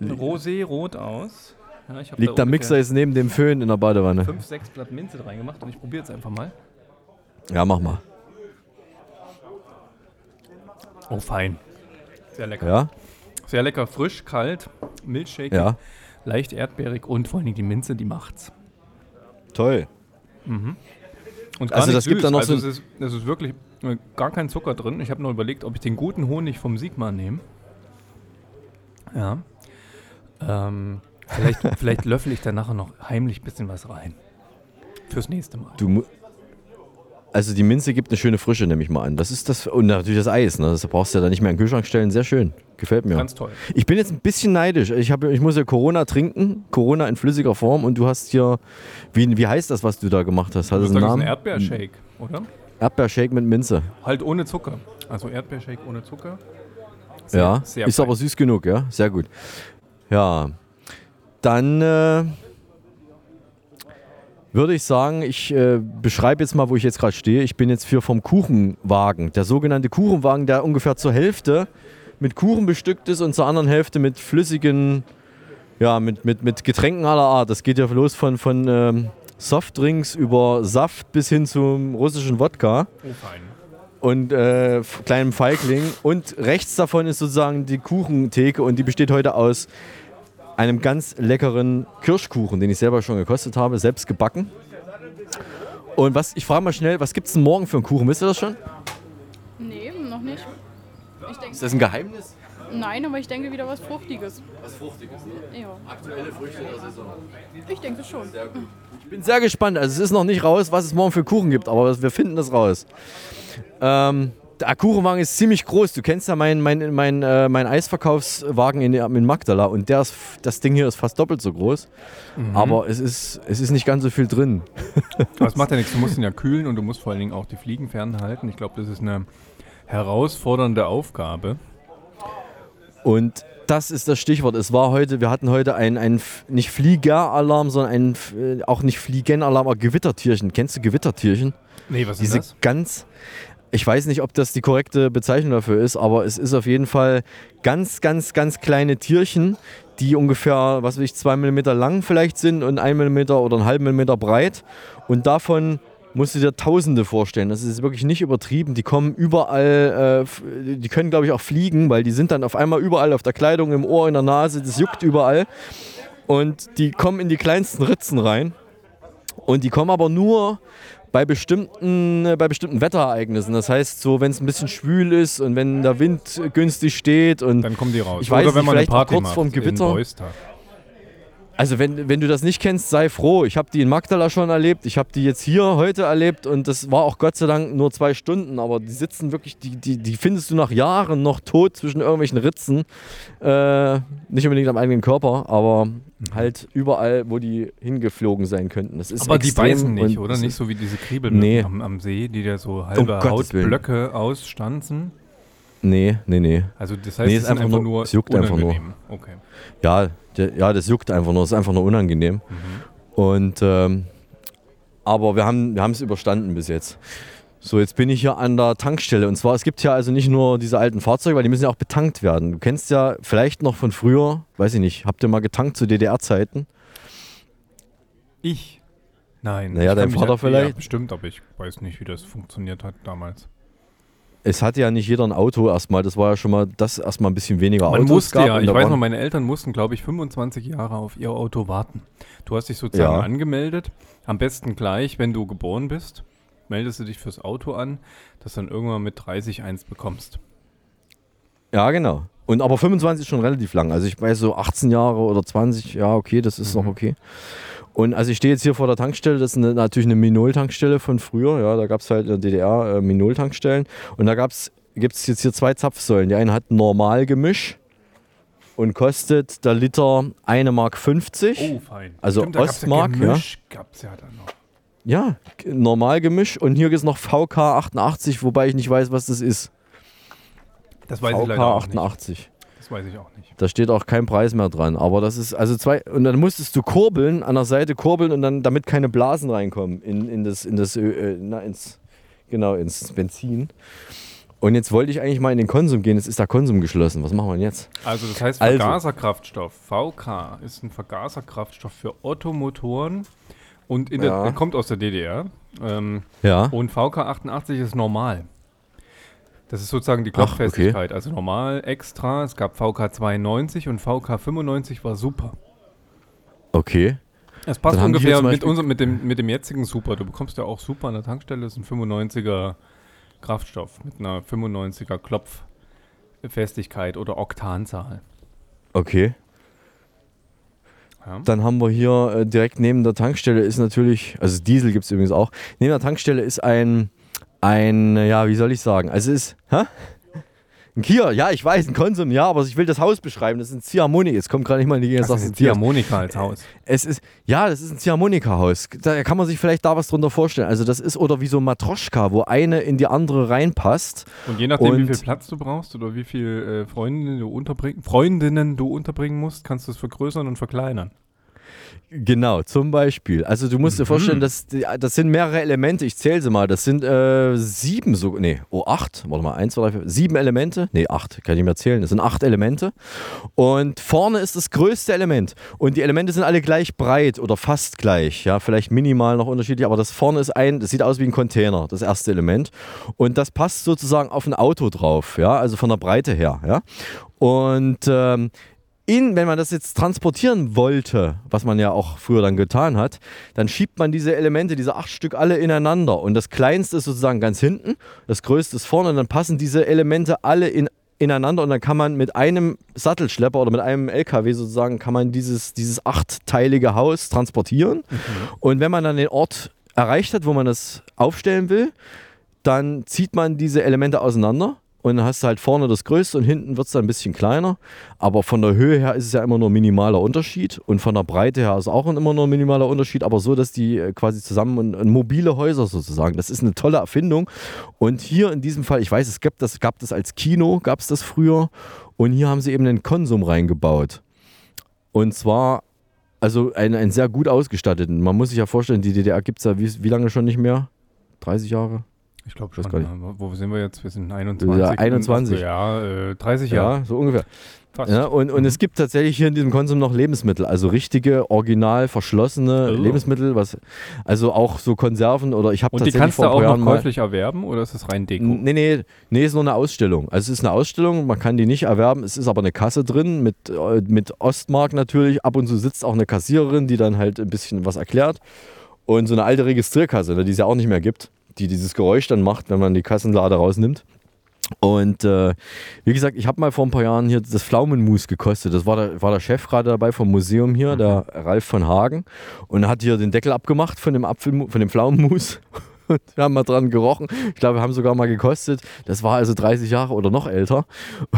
rosé-rot aus. Ja, ich Liegt der Mixer jetzt neben dem Föhn in der Badewanne? 5, 6 Blatt Minze reingemacht und ich probiere jetzt einfach mal. Ja, mach mal. Oh, fein. Sehr lecker. Ja? Sehr lecker, frisch, kalt, Milchshake, Ja. leicht erdbeerig und vor allen Dingen die Minze, die macht's. Toll. Mhm. Und gar Also nicht das gibt süß. dann noch also so es ist, es ist wirklich äh, gar kein Zucker drin. Ich habe nur überlegt, ob ich den guten Honig vom Sigma nehme. Ja. Ähm, vielleicht, vielleicht löffel ich da nachher noch heimlich ein bisschen was rein. Fürs nächste Mal. Du, mu- also die Minze gibt eine schöne Frische, nehme ich mal an. Das ist das und natürlich das Eis. Ne? Das brauchst du ja dann nicht mehr in den Kühlschrank stellen. Sehr schön. Gefällt mir. Ganz toll. Ich bin jetzt ein bisschen neidisch. Ich, hab, ich muss ja Corona trinken. Corona in flüssiger Form. Und du hast hier, wie, wie heißt das, was du da gemacht hast? Hat das einen Namen? ein Erdbeershake, oder? Erdbeershake mit Minze. Halt ohne Zucker. Also Erdbeershake ohne Zucker. Sehr- ja, sehr ist fein. aber süß genug, ja? Sehr gut. Ja, dann äh, würde ich sagen, ich äh, beschreibe jetzt mal, wo ich jetzt gerade stehe. Ich bin jetzt für vom Kuchenwagen. Der sogenannte Kuchenwagen, der ungefähr zur Hälfte mit Kuchen bestückt ist und zur anderen Hälfte mit flüssigen, ja, mit, mit, mit Getränken aller Art. Das geht ja los von, von ähm, Softdrinks über Saft bis hin zum russischen Wodka Oh, fein. und äh, kleinem Feigling. Und rechts davon ist sozusagen die Kuchentheke und die besteht heute aus einem ganz leckeren Kirschkuchen, den ich selber schon gekostet habe, selbst gebacken. Und was, ich frage mal schnell, was gibt es denn morgen für einen Kuchen? Wisst ihr das schon? Nee, noch nicht. Ich denk, Ist das ein Geheimnis? Nein, aber ich denke wieder was Fruchtiges. Was Fruchtiges, ne? Ja. Aktuelle Früchte der Saison. Ich denke schon. Ich bin sehr gespannt. Also es ist noch nicht raus, was es morgen für Kuchen gibt, aber wir finden das raus. Ähm, der Kuchenwagen ist ziemlich groß. Du kennst ja meinen mein, mein, äh, mein Eisverkaufswagen in, in Magdala und der ist, das Ding hier ist fast doppelt so groß. Mhm. Aber es ist, es ist nicht ganz so viel drin. Aber es macht ja nichts, du musst ihn ja kühlen und du musst vor allen Dingen auch die Fliegen fernhalten. Ich glaube, das ist eine herausfordernde Aufgabe. Und das ist das Stichwort. Es war heute, wir hatten heute einen, nicht Fliegeralarm, sondern einen, äh, auch nicht Fliegenalarm, aber Gewittertierchen. Kennst du Gewittertierchen? Nee, was ist Diese das? ganz, ich weiß nicht, ob das die korrekte Bezeichnung dafür ist, aber es ist auf jeden Fall ganz, ganz, ganz kleine Tierchen, die ungefähr, was weiß ich, zwei Millimeter lang vielleicht sind und ein Millimeter oder einen halben Millimeter breit. Und davon musst du dir Tausende vorstellen. Das ist wirklich nicht übertrieben. Die kommen überall, äh, die können, glaube ich, auch fliegen, weil die sind dann auf einmal überall auf der Kleidung, im Ohr, in der Nase, das juckt überall. Und die kommen in die kleinsten Ritzen rein. Und die kommen aber nur bei bestimmten, äh, bei bestimmten Wetterereignissen. Das heißt, so wenn es ein bisschen schwül ist und wenn der Wind äh, günstig steht und Dann kommen die raus. ich weiß Oder wenn nicht, man eine vielleicht auch Party kurz macht vorm Gewitter. Also wenn, wenn du das nicht kennst, sei froh. Ich habe die in Magdala schon erlebt. Ich habe die jetzt hier heute erlebt und das war auch Gott sei Dank nur zwei Stunden. Aber die sitzen wirklich, die, die, die findest du nach Jahren noch tot zwischen irgendwelchen Ritzen. Äh, nicht unbedingt am eigenen Körper, aber halt überall, wo die hingeflogen sein könnten. Das ist Aber die beißen nicht, oder? Nicht so wie diese Kriebelmücken Nee. am, am See, die da so halbe Willen. Hautblöcke ausstanzen. Nee, nee, nee. Also das heißt, nee, es ist sind einfach nur, es juckt einfach nur. unangenehm. Okay. Ja, ja, das juckt einfach nur, es ist einfach nur unangenehm. Und ähm, aber wir haben wir es überstanden bis jetzt. So, jetzt bin ich hier an der Tankstelle. Und zwar, es gibt ja also nicht nur diese alten Fahrzeuge, weil die müssen ja auch betankt werden. Du kennst ja vielleicht noch von früher, weiß ich nicht, habt ihr mal getankt zu DDR-Zeiten? Ich? Nein. Naja, dein Vater vielleicht? Ja, bestimmt, aber ich weiß nicht, wie das funktioniert hat damals. Es hatte ja nicht jeder ein Auto erstmal. Das war ja schon mal, das erstmal ein bisschen weniger Man Autos musste gab. ja, ich weiß noch, meine Eltern mussten, glaube ich, 25 Jahre auf ihr Auto warten. Du hast dich sozusagen Ja. angemeldet. Am besten gleich, wenn du geboren bist, meldest du dich fürs Auto an, dass dann irgendwann mit 30 eins bekommst. Ja, genau. Und aber 25 ist schon relativ lang. Also ich weiß so 18 Jahre oder 20, ja, okay, das ist noch okay. Und also ich stehe jetzt hier vor der Tankstelle, das ist eine, natürlich eine Minol-Tankstelle von früher. Ja, da gab es halt in der DDR äh, Minol-Tankstellen. Und da gibt es jetzt hier zwei Zapfsäulen. Die eine hat Normalgemisch und kostet der Liter 1,50 Mark. Oh, fein. Also Stimmt, Ostmark, ja. ja. Gemisch gab's ja dann noch. Ja, Normalgemisch. Und hier ist noch VK 88, wobei ich nicht weiß, was das ist. Das weiß ich VK leider auch nicht. 88. Das weiß ich auch nicht. Da steht auch kein Preis mehr dran. Aber das ist, also zwei, und dann musstest du kurbeln, an der Seite kurbeln und dann, damit keine Blasen reinkommen in, in das, in das, äh, na, ins, genau, ins Benzin. Und jetzt wollte ich eigentlich mal in den Konsum gehen, jetzt ist der Konsum geschlossen. Was machen wir denn jetzt? Also das heißt Also. Vergaserkraftstoff. VK ist ein Vergaserkraftstoff für Ottomotoren und in der, Ja. kommt aus der DDR. Ähm, Ja. Und VK 88 ist normal. Das ist sozusagen die Ach, okay. Klopffestigkeit. Also normal, extra. Es gab VK 92 und VK 95 war super. Okay. Es passt Dann ungefähr mit, unserem, mit, dem, mit dem jetzigen Super. Du bekommst ja auch Super an der Tankstelle. Das ist ein 95er Kraftstoff mit einer 95er Klopffestigkeit oder Oktanzahl. Okay. Ja. Dann haben wir hier äh, direkt neben der Tankstelle ist natürlich, also Diesel gibt es übrigens auch, neben der Tankstelle ist ein, ein, ja, wie soll ich sagen, also es ist, hä? Ein Kia, ja, ich weiß, ein Konsum, ja, aber ich will das Haus beschreiben. Das ist ein Ziehharmonik. Es kommt gerade nicht mal in die Gegend. Das ist ein Ziehharmonika als Haus. Es ist, ja, das ist ein Ziehharmonika-Haus. Da kann man sich vielleicht da was drunter vorstellen. Also das ist, oder wie so ein Matroschka, wo eine in die andere reinpasst. Und je nachdem, wie Und- viel Platz du brauchst oder wie viel äh, Freundinnen, du unterbringen, Freundinnen du unterbringen musst, kannst du es vergrößern und verkleinern. Genau, zum Beispiel. Also du musst dir vorstellen, dass das sind mehrere Elemente. Ich zähle sie mal. Das sind äh, sieben, so, nee, oh acht. Warte mal, eins, zwei, drei, vier, sieben Elemente. Nee, acht, kann ich nicht mehr zählen. Das sind acht Elemente. Und vorne ist das größte Element. Und die Elemente sind alle gleich breit oder fast gleich. Ja, vielleicht minimal noch unterschiedlich, aber das vorne ist ein, das sieht aus wie ein Container, das erste Element. Und das passt sozusagen auf ein Auto drauf, ja, also von der Breite her, ja. Und ähm, in, wenn man das jetzt transportieren wollte, was man ja auch früher dann getan hat, dann schiebt man diese Elemente, diese acht Stück alle ineinander. Und das kleinste ist sozusagen ganz hinten, das größte ist vorne und dann passen diese Elemente alle in, ineinander und dann kann man mit einem Sattelschlepper oder mit einem LKW sozusagen kann man dieses, dieses achtteilige Haus transportieren. Und wenn man dann den Ort erreicht hat, wo man das aufstellen will, dann zieht man diese Elemente auseinander und dann hast du halt vorne das Größte und hinten wird es dann ein bisschen kleiner. Aber von der Höhe her ist es ja immer nur minimaler Unterschied und von der Breite her ist auch immer nur minimaler Unterschied, aber so, dass die äh, quasi zusammen und, und mobile Häuser sozusagen. Das ist eine tolle Erfindung. Und hier in diesem Fall, ich weiß, es gab das, gab das als Kino, gab es das früher. Und hier haben sie eben einen Konsum reingebaut. Und zwar, also einen, einen sehr gut ausgestatteten. Man muss sich ja vorstellen, die DDR gibt es ja wie, wie lange schon nicht mehr? 30 Jahre? Ich glaube schon. ja. Wo sind wir jetzt? Wir sind 21. Ja, 21. Also, ja, äh, 30 Ja, Jahre. so ungefähr. Fast. Ja, und, und es gibt tatsächlich hier in diesem Konsum noch Lebensmittel, also richtige, original verschlossene Oh. Lebensmittel, was, also auch so Konserven oder ich habe Und die tatsächlich kannst du auch noch Jahren mal- käuflich erwerben oder ist das rein Deko? Nee, nee, nee, ist nur eine Ausstellung. Also es ist eine Ausstellung, man kann die nicht erwerben. Es ist aber eine Kasse drin mit, äh, mit Ostmark natürlich. Ab und zu sitzt auch eine Kassiererin, die dann halt ein bisschen was erklärt. Und so eine alte Registrierkasse, ne, die es ja auch nicht mehr gibt, die dieses Geräusch dann macht, wenn man die Kassenlade rausnimmt. Und äh, wie gesagt, ich habe mal vor ein paar Jahren hier das Pflaumenmus gekostet. Das war der, war der Chef gerade dabei vom Museum hier, der Ralf von Hagen. Und er hat hier den Deckel abgemacht von dem, Apfel, von dem Pflaumenmus. Und wir haben mal dran gerochen. Ich glaube, wir haben sogar mal gekostet. Das war also 30 Jahre oder noch älter.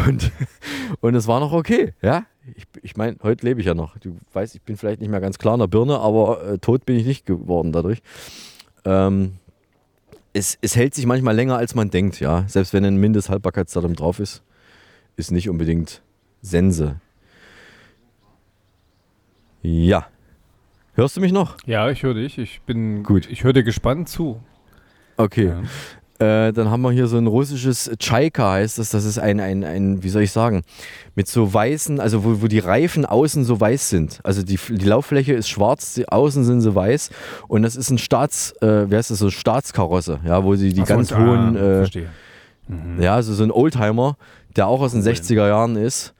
Und, und es war noch okay. Ja? Ich, ich meine, heute lebe ich ja noch. Du weißt, ich bin vielleicht nicht mehr ganz klar in der Birne, aber äh, tot bin ich nicht geworden dadurch. Ähm, es, es hält sich manchmal länger, als man denkt, ja. Selbst wenn ein Mindesthaltbarkeitsdatum drauf ist, ist nicht unbedingt Sense. Ja. Hörst du mich noch? Ja, ich höre dich. Ich bin Gut. Ich höre dir gespannt zu. Okay. Äh, dann haben wir hier so ein russisches Chaika heißt das. Das ist ein, ein, ein, wie soll ich sagen, mit so weißen, also wo, wo die Reifen außen so weiß sind. Also die, die Lauffläche ist schwarz, die außen sind sie weiß. Und das ist ein Staats, äh, wie heißt das, so Staatskarosse, ja, wo sie die Ach ganz ah, hohen, äh. Mhm. ja, also so ein Oldtimer, der auch aus den 60er Jahren ist.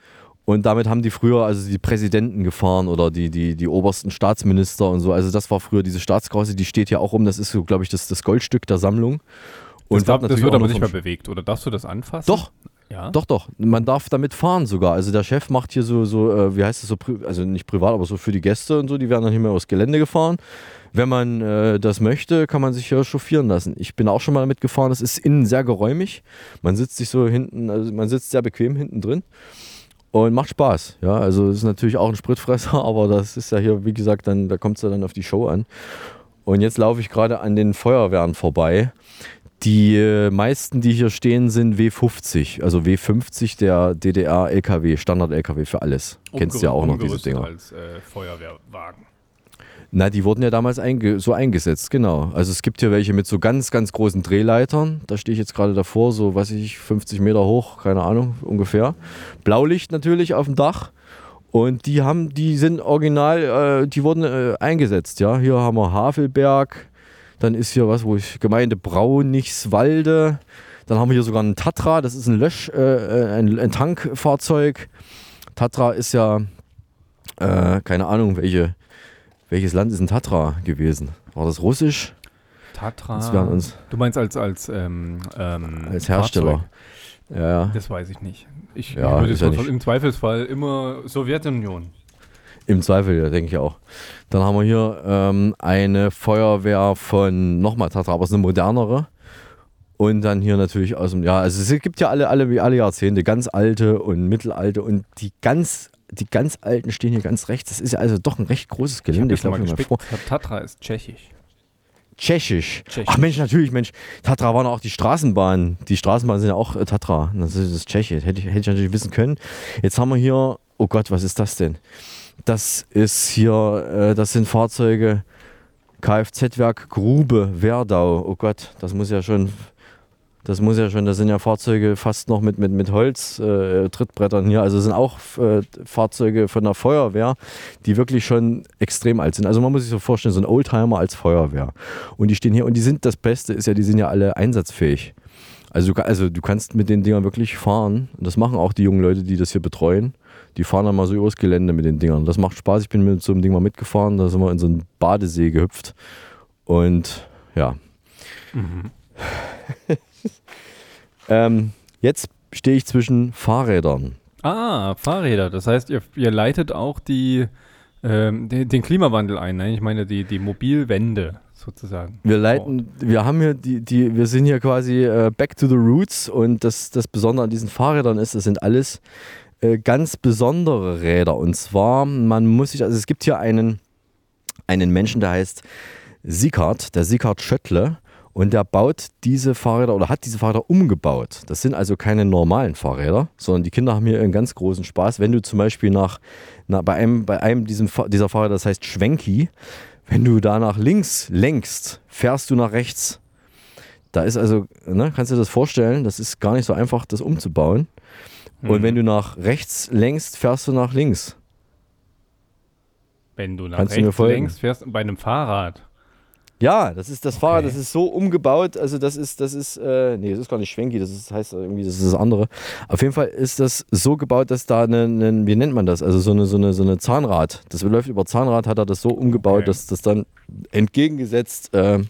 Und damit haben die früher also die Präsidenten gefahren oder die, die, die obersten Staatsminister und so. Also das war früher diese Staatskarosse, die steht hier auch rum. Das ist so, glaube ich, das, das Goldstück der Sammlung. Und das, darf, das wird aber nicht mehr bewegt. Oder darfst du das anfassen? Doch, Ja. doch, doch. Man darf damit fahren sogar. Also der Chef macht hier so, so äh, wie heißt das so, also nicht privat, aber so für die Gäste und so, die werden dann hier mal aufs Gelände gefahren. Wenn man äh, das möchte, kann man sich hier chauffieren lassen. Ich bin auch schon mal damit gefahren. Es ist innen sehr geräumig. Man sitzt sich so hinten, also man sitzt sehr bequem hinten drin. Und macht Spaß, ja. Also es ist natürlich auch ein Spritfresser, aber das ist ja hier, wie gesagt, dann, da kommt es ja dann auf die Show an. Und jetzt laufe ich gerade an den Feuerwehren vorbei. Die äh, meisten, die hier stehen, sind W50, also W50 der DDR-LKW, Standard-LKW für alles. Kennst du ja auch noch diese Dinger. als äh, Feuerwehrwagen. Na, die wurden ja damals einge so eingesetzt, genau. Also es gibt hier welche mit so ganz, ganz großen Drehleitern. Da stehe ich jetzt gerade davor, so weiß ich, 50 Meter hoch, keine Ahnung, ungefähr. Blaulicht natürlich auf dem Dach. Und die haben, die sind original, äh, die wurden äh, eingesetzt, ja. Hier haben wir Havelberg, dann ist hier was, wo ich, Gemeinde Braunichswalde. Dann haben wir hier sogar einen Tatra, das ist ein Lösch, äh, ein, ein Tankfahrzeug. Tatra ist ja, äh, keine Ahnung, welche, welches Land ist ein Tatra gewesen? War das russisch? Tatra. Uns Du meinst als, als, ähm, ähm, als Hersteller. Fahrzeug? Ja. Das weiß ich nicht. Ich, Ja, würde ja nicht- im Zweifelsfall immer Sowjetunion. Im Zweifel, denke ich auch. Dann haben wir hier ähm, eine Feuerwehr von nochmal Tatra, aber es ist eine modernere. Und dann hier natürlich aus dem, ja, also es gibt ja alle, alle, wie alle Jahrzehnte, ganz alte und mittelalte und die ganz, die ganz alten stehen hier ganz rechts. Das ist ja also doch ein recht großes Ich Gelände. mal laufe hier gespickt. Tatra ist tschechisch. Tschechisch. Tschechisch. Ach Mensch, natürlich, Mensch. Tatra waren auch die Straßenbahnen. Die Straßenbahnen sind ja auch äh, Tatra. Das ist das Tschechisch. Hätte ich, hätte ich natürlich wissen können. Jetzt haben wir hier, oh Gott, was ist das denn? Das ist hier, äh, das sind Fahrzeuge Kfz-Werk Grube, Werdau. Oh Gott, das muss ja schon, das muss ja schon, das sind ja Fahrzeuge fast noch mit, mit, mit Holz, äh, hier. Also sind auch äh, Fahrzeuge von der Feuerwehr, die wirklich schon extrem alt sind. Also man muss sich so vorstellen, so ein Oldtimer als Feuerwehr. Und die stehen hier und die sind, das Beste ist ja, die sind ja alle einsatzfähig. Also du, also du kannst mit den Dingern wirklich fahren. Und das machen auch die jungen Leute, die das hier betreuen. Die fahren dann mal so übers Gelände mit den Dingern. Das macht Spaß. Ich bin mit so einem Ding mal mitgefahren. Da sind wir in so einen Badesee gehüpft. Und ja. Mhm. Ähm, jetzt stehe ich zwischen Fahrrädern. Ah, Fahrräder. Das heißt, ihr, ihr leitet auch die, ähm, den, den Klimawandel ein. Nein, ich meine die, die Mobilwende sozusagen. Wir leiten, wir haben hier die, die, wir sind hier quasi äh, back to the roots und das, das Besondere an diesen Fahrrädern ist, das sind alles äh, ganz besondere Räder. Und zwar, man muss sich, also es gibt hier einen, einen Menschen, der heißt Siekert, der Siekert Schöttle. Und der baut diese Fahrräder oder hat diese Fahrräder umgebaut. Das sind also keine normalen Fahrräder, sondern die Kinder haben hier einen ganz großen Spaß. Wenn du zum Beispiel nach, na, bei einem, bei einem diesem, dieser Fahrräder, das heißt Schwenki, wenn du da nach links lenkst, fährst du nach rechts. Da ist also, ne, kannst du dir das vorstellen, das ist gar nicht so einfach, das umzubauen. Und Mhm. wenn du nach rechts lenkst, fährst du nach links. Wenn du nach Kannst du rechts folgen? längst fährst bei einem Fahrrad. Ja, das ist das Fahrrad, das ist so umgebaut, also das ist, das ist, äh, nee, das ist gar nicht Schwenki, das ist, heißt irgendwie, das ist das andere. Auf jeden Fall ist das so gebaut, dass da eine, eine wie nennt man das, also so eine, so eine, so eine Zahnrad, das läuft über Zahnrad, hat er das so umgebaut, Okay. dass das dann entgegengesetzt, äh,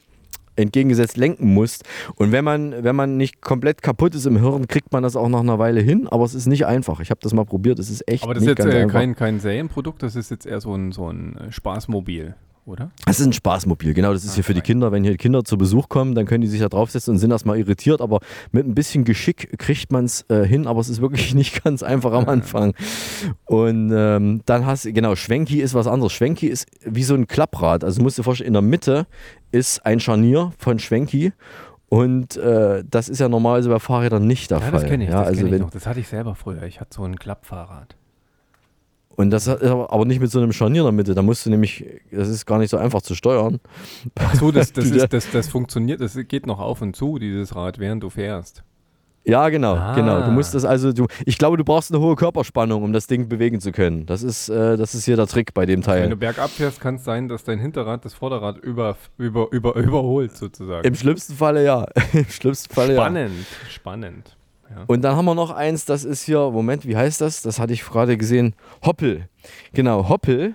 entgegengesetzt lenken muss. Und wenn man, wenn man nicht komplett kaputt ist im Hirn, kriegt man das auch nach einer Weile hin, aber es ist nicht einfach. Ich habe das mal probiert, es ist echt Aber das ist jetzt äh, kein, kein Serienprodukt, das ist jetzt eher so ein, so ein äh, Spaßmobil, oder? Das ist ein Spaßmobil, genau. Das ist hier für die Kinder. Wenn hier Kinder zu Besuch kommen, dann können die sich da draufsetzen und sind erstmal irritiert. Aber mit ein bisschen Geschick kriegt man es äh, hin. Aber es ist wirklich nicht ganz einfach am Anfang. Und ähm, dann hast du, genau, Schwenki ist was anderes. Schwenki ist wie so ein Klapprad. Also musst du dir vorstellen, in der Mitte ist ein Scharnier von Schwenki. Und äh, das ist ja normalerweise bei Fahrrädern nicht der Ja, Fall. das kenne ich, ja, das also kenn ich noch. Das hatte ich selber früher. Ich hatte so ein Klappfahrrad. Und das ist aber nicht mit so einem Scharnier in der Mitte. Da musst du nämlich, das ist gar nicht so einfach zu steuern. Ach so, das, das, ist, das, das funktioniert, das geht noch auf und zu, dieses Rad, während du fährst. Ja, genau, Ah. genau. Du musst das also, du, ich glaube, du brauchst eine hohe Körperspannung, um das Ding bewegen zu können. Das ist, äh, das ist hier der Trick bei dem Wenn du Teil. bergab fährst, kann es sein, dass dein Hinterrad das Vorderrad über, über, über, überholt, sozusagen. Im schlimmsten Falle ja. Im schlimmsten Falle ja. spannend, spannend. Ja. Und dann haben wir noch eins, das ist hier, Moment, wie heißt das? Das hatte ich gerade gesehen. Hoppel. Genau, Hoppel.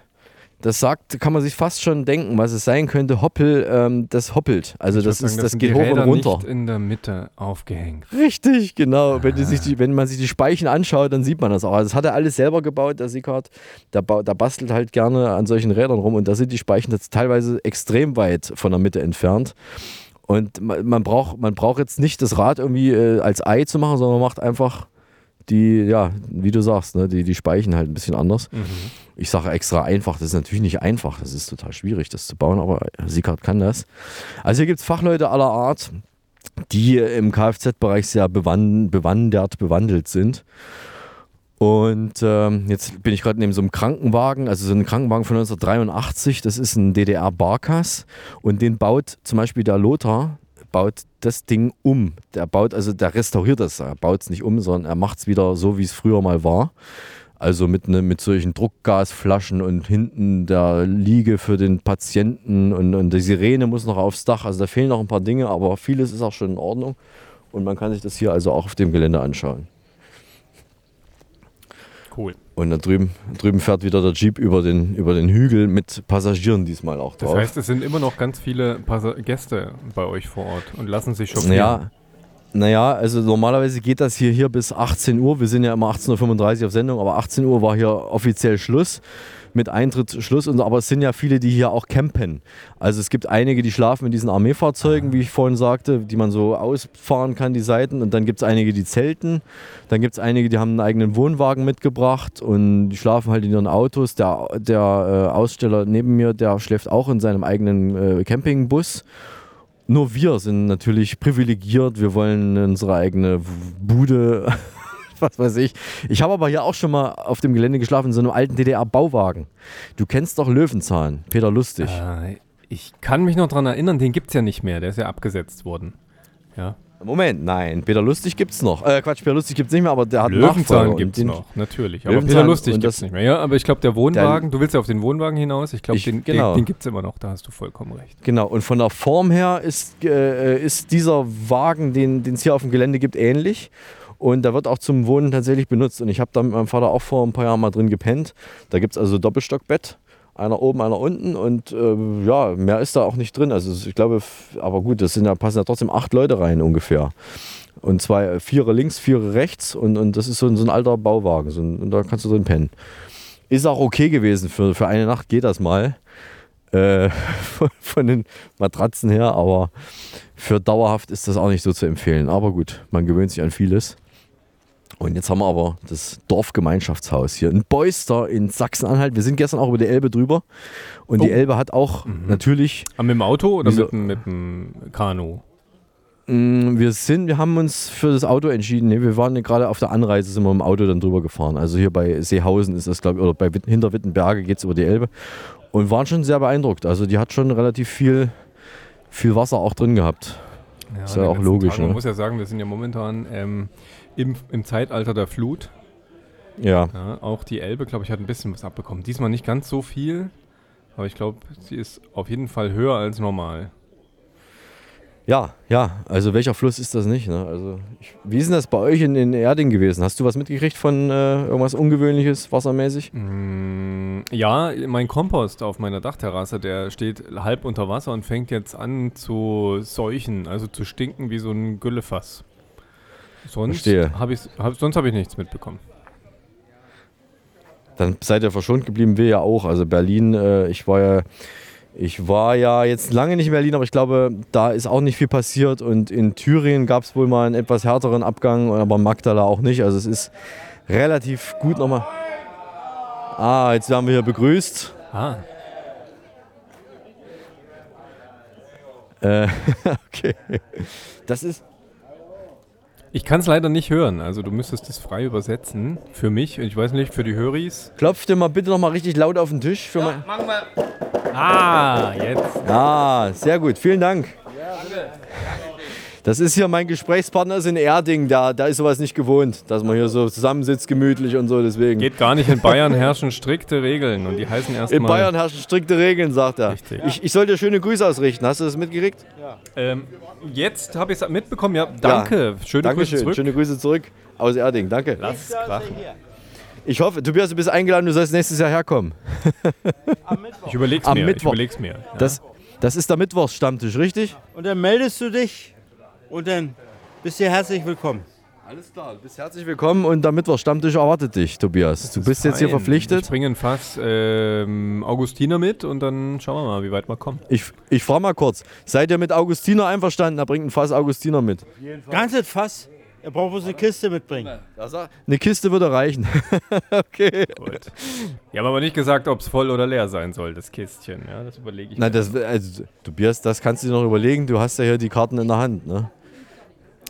Das sagt, kann man sich fast schon denken, was es sein könnte. Hoppel, ähm, das hoppelt. Also Ich das, ist, sagen, das geht hoch Räder und runter. nicht in der Mitte aufgehängt. Richtig, genau. Wenn, die sich die, wenn man sich die Speichen anschaut, dann sieht man das auch. Also das hat er alles selber gebaut, der Sickard. Der, der bastelt halt gerne an solchen Rädern rum und da sind die Speichen jetzt teilweise extrem weit von der Mitte entfernt. Und man, man, braucht, man braucht jetzt nicht das Rad irgendwie äh, als Ei zu machen, sondern man macht einfach die, ja, wie du sagst, ne, die, die Speichen halt ein bisschen anders. Mhm. Ich sage extra einfach, das ist natürlich nicht einfach, das ist total schwierig, das zu bauen, aber Sickard kann das. Also hier gibt es Fachleute aller Art, die im Kfz-Bereich sehr bewan bewandert, bewandelt sind. Und ähm, jetzt bin ich gerade neben so einem Krankenwagen, also so einem Krankenwagen von 1983, das ist ein DDR-Barkas und den baut zum Beispiel der Lothar, baut das Ding um. Der baut, also der restauriert das, er baut es nicht um, sondern er macht es wieder so, wie es früher mal war. Also mit, ne, mit solchen Druckgasflaschen und hinten der Liege für den Patienten und, und die Sirene muss noch aufs Dach. Also da fehlen noch ein paar Dinge, aber vieles ist auch schon in Ordnung. Und man kann sich das hier also auch auf dem Gelände anschauen. Cool. Und da drüben, drüben fährt wieder der Jeep über den, über den Hügel mit Passagieren diesmal auch Das drauf. heißt, es sind immer noch ganz viele Passa Gäste bei euch vor Ort und lassen sich chauffieren. Ja, naja, also normalerweise geht das hier, hier bis 18 Uhr. Wir sind ja immer 18.35 Uhr auf Sendung, aber 18 Uhr war hier offiziell Schluss. Mit Eintritt Schluss. Und, aber es sind ja viele, die hier auch campen. Also es gibt einige, die schlafen in diesen Armeefahrzeugen, wie ich vorhin sagte, die man so ausfahren kann, die Seiten. Und dann gibt es einige, die zelten. Dann gibt es einige, die haben einen eigenen Wohnwagen mitgebracht und die schlafen halt in ihren Autos. Der, der äh, Aussteller neben mir, der schläft auch in seinem eigenen äh, Campingbus. Nur wir sind natürlich privilegiert. Wir wollen unsere eigene Bude, was weiß ich. Ich habe aber hier auch schon mal auf dem Gelände geschlafen, in so einem alten DDR-Bauwagen. Du kennst doch Löwenzahn, Peter Lustig. Äh, ich kann mich noch daran erinnern, den gibt es ja nicht mehr, der ist ja abgesetzt worden. Ja. Moment, nein, Peter Lustig gibt's noch. Äh, Quatsch, Peter Lustig gibt's nicht mehr, aber der hat Löwenzahn gibt es den- noch, natürlich. Aber Löwenzahn Peter Lustig und gibt es das- nicht mehr. Ja, aber ich glaube, der Wohnwagen, du willst ja auf den Wohnwagen hinaus, ich glaube, den, genau. den, den gibt es immer noch, da hast du vollkommen recht. Genau, und von der Form her ist, äh, ist dieser Wagen, den es hier auf dem Gelände gibt, ähnlich. Und der wird auch zum Wohnen tatsächlich benutzt. Und ich habe da mit meinem Vater auch vor ein paar Jahren mal drin gepennt. Da gibt es also Doppelstockbett. Einer oben, einer unten und äh, ja, mehr ist da auch nicht drin. Also ich glaube, aber gut, das sind ja, passen ja trotzdem acht Leute rein ungefähr. Und zwei, äh, Vierer links, Vierer rechts und, und das ist so ein, so ein alter Bauwagen. So ein, und da kannst du drin pennen. Ist auch okay gewesen. Für, für eine Nacht geht das mal. Äh, von, von den Matratzen her, aber für dauerhaft ist das auch nicht so zu empfehlen. Aber gut, man gewöhnt sich an vieles. Und jetzt haben wir aber das Dorfgemeinschaftshaus hier in Beuster in Sachsen-Anhalt. Wir sind gestern auch über die Elbe drüber. Und die Oh. Elbe hat auch natürlich. Ah, mit dem Auto oder Wieso? mit, dem- Kanu? Mm, Wir sind, wir haben uns für das Auto entschieden. Nee, wir waren gerade auf der Anreise, sind wir im Auto dann drüber gefahren. Also hier bei Seehausen ist das, glaube ich, oder bei Witt- Hinterwittenberge geht es über die Elbe. Und waren schon sehr beeindruckt. Also die hat schon relativ viel, viel Wasser auch drin gehabt. ist in ja auch logisch. Man Ne? muss ja sagen, wir sind ja momentan ähm, im, im Zeitalter der Flut. Ja. Auch die Elbe, glaube ich, hat ein bisschen was abbekommen. Diesmal nicht ganz so viel, aber ich glaube, sie ist auf jeden Fall höher als normal. Ja, ja. Also welcher Fluss ist das nicht? Ne? Also ich, wie ist denn das bei euch in, in Erding gewesen? Hast du was mitgekriegt von äh, irgendwas Ungewöhnliches, wassermäßig? Mm, Ja, mein Kompost auf meiner Dachterrasse, der steht halb unter Wasser und fängt jetzt an zu seuchen, also zu stinken wie so ein Güllefass. Sonst habe ich, hab, sonst habe ich nichts mitbekommen. Dann seid ihr verschont geblieben, wir ja auch. Also Berlin, äh, ich war ja, ich war ja jetzt lange nicht in Berlin, aber ich glaube, da ist auch nicht viel passiert. Und in Thüringen gab es wohl mal einen etwas härteren Abgang, aber Magdala auch nicht. Also es ist relativ gut nochmal. Ah, jetzt werden wir hier begrüßt. Ah. Äh, okay. Das ist. Ich kann es leider nicht hören, also du müsstest es frei übersetzen für mich und ich weiß nicht, für die Höris. Klopft dir mal bitte nochmal richtig laut auf den Tisch. Für mein Machen wir. Ah, jetzt. Ah, sehr gut, vielen Dank. Das ist hier mein Gesprächspartner ist in Erding, da, da ist sowas nicht gewohnt, dass man hier so zusammensitzt, gemütlich und so, deswegen. Geht gar nicht, in Bayern herrschen strikte Regeln und die heißen erstmal... In Bayern herrschen strikte Regeln, sagt er. Richtig. Ich, ich soll dir schöne Grüße ausrichten, hast du das mitgekriegt? Ähm, jetzt habe ich es mitbekommen, ja, danke. Schöne Dankeschön, Grüße zurück. schöne Grüße zurück aus Erding, danke. Lass krachen. Ich hoffe, Tobias, du bist eingeladen, du sollst nächstes Jahr herkommen. Ich überleg's Am mir, ich Mittwoch. überleg's mir. Ja. Das, das ist der Mittwochsstammtisch, richtig? Und dann meldest du dich und dann bist du herzlich willkommen. Alles klar, du bist herzlich willkommen und der Mittwochstammtisch erwartet dich, Tobias. Du bist jetzt hier verpflichtet. Ich bringe ein Fass ähm, Augustiner mit und dann schauen wir mal, wie weit wir kommen. Ich, ich frage mal kurz, seid ihr mit Augustiner einverstanden? Er bringt ein Fass Augustiner mit. Ganzes Fass. Er braucht bloß eine Kiste mitbringen. Eine Kiste würde reichen. okay. Gut. Wir haben aber nicht gesagt, ob es voll oder leer sein soll, das Kistchen. Ja, das überlege ich Na, mir. das, also, Tobias, das kannst du dir noch überlegen. Du hast ja hier die Karten in der Hand. Ne?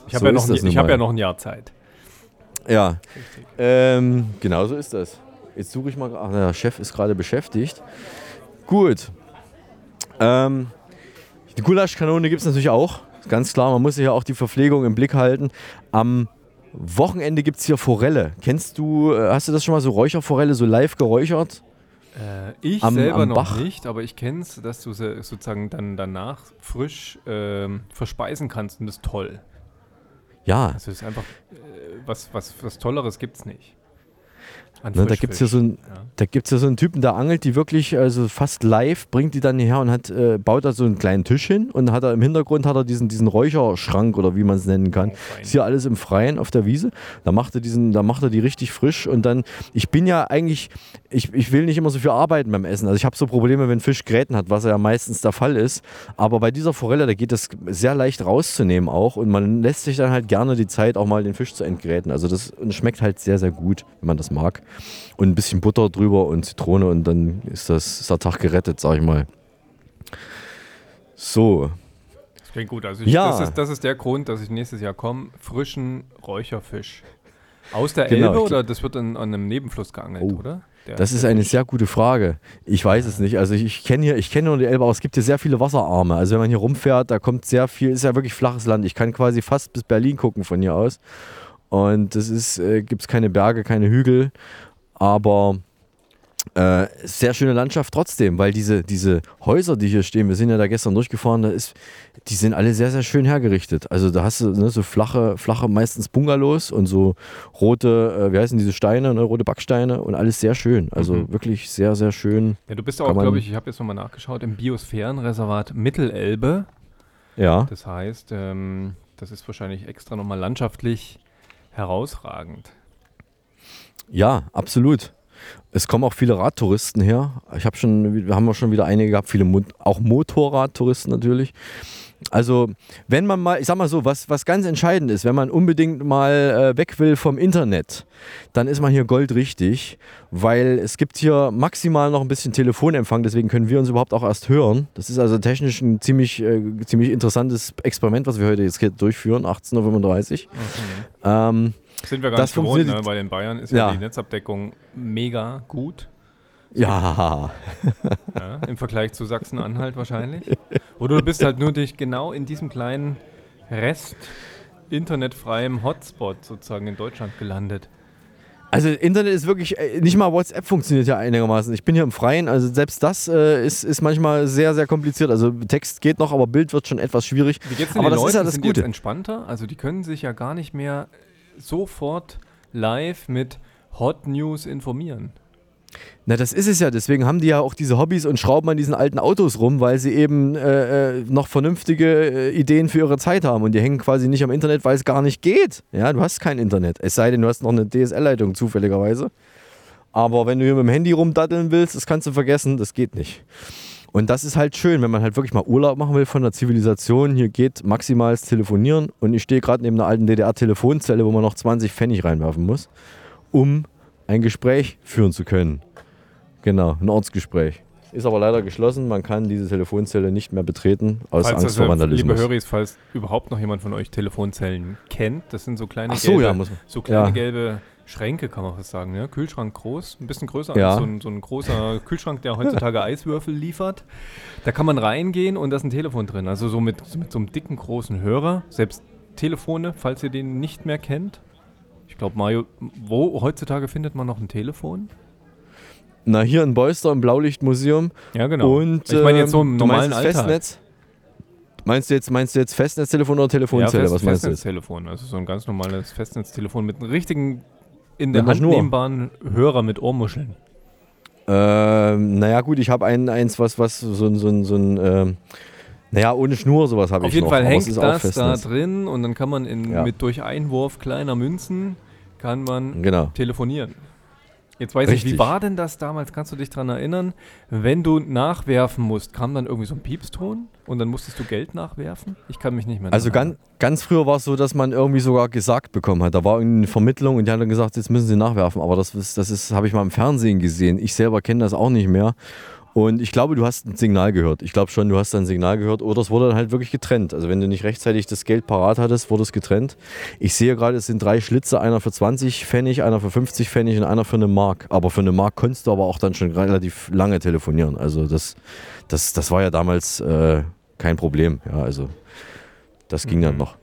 Ich habe So ja, noch ein- ich hab ja noch ein Jahr Zeit. Ja, ähm, genau so ist das. Jetzt suche ich mal. Ach, der Chef ist gerade beschäftigt. Gut. Ähm, die Gulaschkanone gibt es natürlich auch. Ganz klar, man muss hier auch die Verpflegung im Blick halten. Am Wochenende gibt es hier Forelle. Kennst du, äh, hast du das schon mal so Räucherforelle, so live geräuchert? Äh, ich Am- selber am noch Bach? nicht, aber ich kenne es, dass du sie sozusagen dann danach frisch ähm, verspeisen kannst und das ist toll. Ja. Also es ist einfach, äh, was, was, was Tolleres gibt es nicht. Ne, da gibt es hier, so einen- Ja. da gibt's hier so einen Typen, der angelt die wirklich also fast live, bringt die dann hierher und hat, äh, baut da so einen kleinen Tisch hin und hat er im Hintergrund hat er diesen, diesen Räucherschrank oder wie man es nennen kann. ist hier alles im Freien auf der Wiese. Da macht er diesen, da macht er die richtig frisch und dann, ich bin ja eigentlich, ich, ich will nicht immer so viel arbeiten beim Essen. Also ich habe so Probleme, wenn Fisch Gräten hat, was ja meistens der Fall ist. Aber bei dieser Forelle, da geht das sehr leicht rauszunehmen auch und man lässt sich dann halt gerne die Zeit, auch mal den Fisch zu entgräten. Also das schmeckt halt sehr, sehr gut, wenn man das mag. Und ein bisschen Butter drüber und Zitrone und dann ist, das, ist der Tag gerettet, sag ich mal. So. Das klingt gut. Also ich, Ja. das, ist, das ist der Grund, dass ich nächstes Jahr komme. Frischen Räucherfisch. Aus der Genau, Elbe oder das wird an, an einem Nebenfluss geangelt, oder? Der- Das ist eine sehr gute Frage. Ich weiß es nicht. Also ich, ich kenne hier, ich kenne nur die Elbe, aber es gibt hier sehr viele Wasserarme. Also wenn man hier rumfährt, da kommt sehr viel, ist ja wirklich flaches Land. Ich kann quasi fast bis Berlin gucken von hier aus. Und ist, äh, gibt es keine Berge, keine Hügel. Aber Äh, sehr schöne Landschaft trotzdem, weil diese, diese Häuser, die hier stehen, wir sind ja da gestern durchgefahren, da ist, die sind alle sehr, sehr schön hergerichtet. Also da hast du ne, so flache, flache, meistens Bungalows und so rote, äh, wie heißen diese Steine, ne, rote Backsteine und alles sehr schön. Also Mhm. wirklich sehr, sehr schön. Ja, du bist auch, glaube ich, ich habe jetzt nochmal nachgeschaut, im Biosphärenreservat Mittelelbe. Ja. Das heißt, ähm, das ist wahrscheinlich extra nochmal landschaftlich herausragend. Ja, absolut. Es kommen auch viele Radtouristen her. Ich habe schon, wir haben auch schon wieder einige gehabt, viele auch Motorradtouristen natürlich. Also, wenn man mal, ich sag mal so, was, was ganz entscheidend ist, wenn man unbedingt mal äh, weg will vom Internet, dann ist man hier goldrichtig, weil es gibt hier maximal noch ein bisschen Telefonempfang, deswegen können wir uns überhaupt auch erst hören. Das ist also technisch ein ziemlich, äh, ziemlich interessantes Experiment, was wir heute jetzt hier durchführen, 18.35 Uhr. Ähm, Sind wir gar das nicht gewohnt, funktioniert- ne? weil in Bayern ist ja, Ja. die Netzabdeckung mega gut. Ja. ja. Im Vergleich zu Sachsen-Anhalt wahrscheinlich. Oder du bist halt nur durch genau in diesem kleinen Rest internetfreiem Hotspot sozusagen in Deutschland gelandet. Also Internet ist wirklich, äh, nicht mal WhatsApp funktioniert ja einigermaßen. Ich bin hier im Freien, also selbst das äh, ist, ist manchmal sehr, sehr kompliziert. Also Text geht noch, aber Bild wird schon etwas schwierig. Wie geht's denn aber den das Leuten? ist ja das Sind Gute. jetzt entspannter? Also die können sich ja gar nicht mehr sofort live mit Hot News informieren. Na, das ist es ja. Deswegen haben die ja auch diese Hobbys und schrauben an diesen alten Autos rum, weil sie eben äh, äh, noch vernünftige äh, Ideen für ihre Zeit haben. Und die hängen quasi nicht am Internet, weil es gar nicht geht. Ja, du hast kein Internet. Es sei denn, du hast noch eine DSL-Leitung zufälligerweise. Aber wenn du hier mit dem Handy rumdatteln willst, das kannst du vergessen, das geht nicht. Und das ist halt schön, wenn man halt wirklich mal Urlaub machen will von der Zivilisation. Hier geht maximales Telefonieren und ich stehe gerade neben einer alten DDR-Telefonzelle, wo man noch 20 Pfennig reinwerfen muss, um ein Gespräch führen zu können. Genau, ein Ortsgespräch. Ist aber leider geschlossen, man kann diese Telefonzelle nicht mehr betreten, aus falls Angst vor Vandalismus. Liebe Höris, falls überhaupt noch jemand von euch Telefonzellen kennt, das sind so kleine, so, gelbe, ja, man- so kleine ja. gelbe Schränke, kann man fast sagen. Ne? Kühlschrank groß, ein bisschen größer Ja. als so ein, so ein großer Kühlschrank, der heutzutage Eiswürfel liefert. Da kann man reingehen und da ist ein Telefon drin. Also so mit, so mit so einem dicken, großen Hörer. Selbst Telefone, falls ihr den nicht mehr kennt. Ich glaube, Mario, wo heutzutage findet man noch ein Telefon? Na, hier in Beuster im Blaulichtmuseum. Ja, genau. Und, Ich meine jetzt so im ähm, normalen Alltag. Festnetz? Meinst du jetzt, meinst du jetzt Festnetztelefon oder Telefonzelle? Ja, Was meinst du? Festnetztelefon. Also so ein ganz normales Festnetztelefon mit einem richtigen, in Mit der einer Hand nehmbaren Hörer mit Ohrmuscheln. Ähm, naja, gut, ich habe ein, eins, was, was so ein, so ein, so ein ähm, naja, ohne Schnur sowas habe ich Auf jeden noch. Fall hängt das da drin und dann kann man in, Ja. mit durch Einwurf kleiner Münzen kann man Genau. telefonieren. Jetzt weiß ich, Richtig. wie war denn das damals? Kannst du dich daran erinnern? Wenn du nachwerfen musst, kam dann irgendwie so ein Piepston und dann musstest du Geld nachwerfen? Ich kann mich nicht mehr Also ganz, ganz früher war es so, dass man irgendwie sogar gesagt bekommen hat. Da war irgendeine Vermittlung und die hat dann gesagt, jetzt müssen sie nachwerfen. Aber das ist, das ist habe ich mal im Fernsehen gesehen. Ich selber kenne das auch nicht mehr. Und ich glaube, du hast ein Signal gehört. Ich glaube schon, du hast ein Signal gehört. Oder es wurde dann halt wirklich getrennt. Also wenn du nicht rechtzeitig das Geld parat hattest, wurde es getrennt. Ich sehe gerade, es sind drei Schlitze. Einer für 20 Pfennig, einer für 50 Pfennig und einer für eine Mark. Aber für eine Mark konntest du aber auch dann schon relativ lange telefonieren. Also das, das, das war ja damals äh, kein Problem. Ja, also das ging dann noch.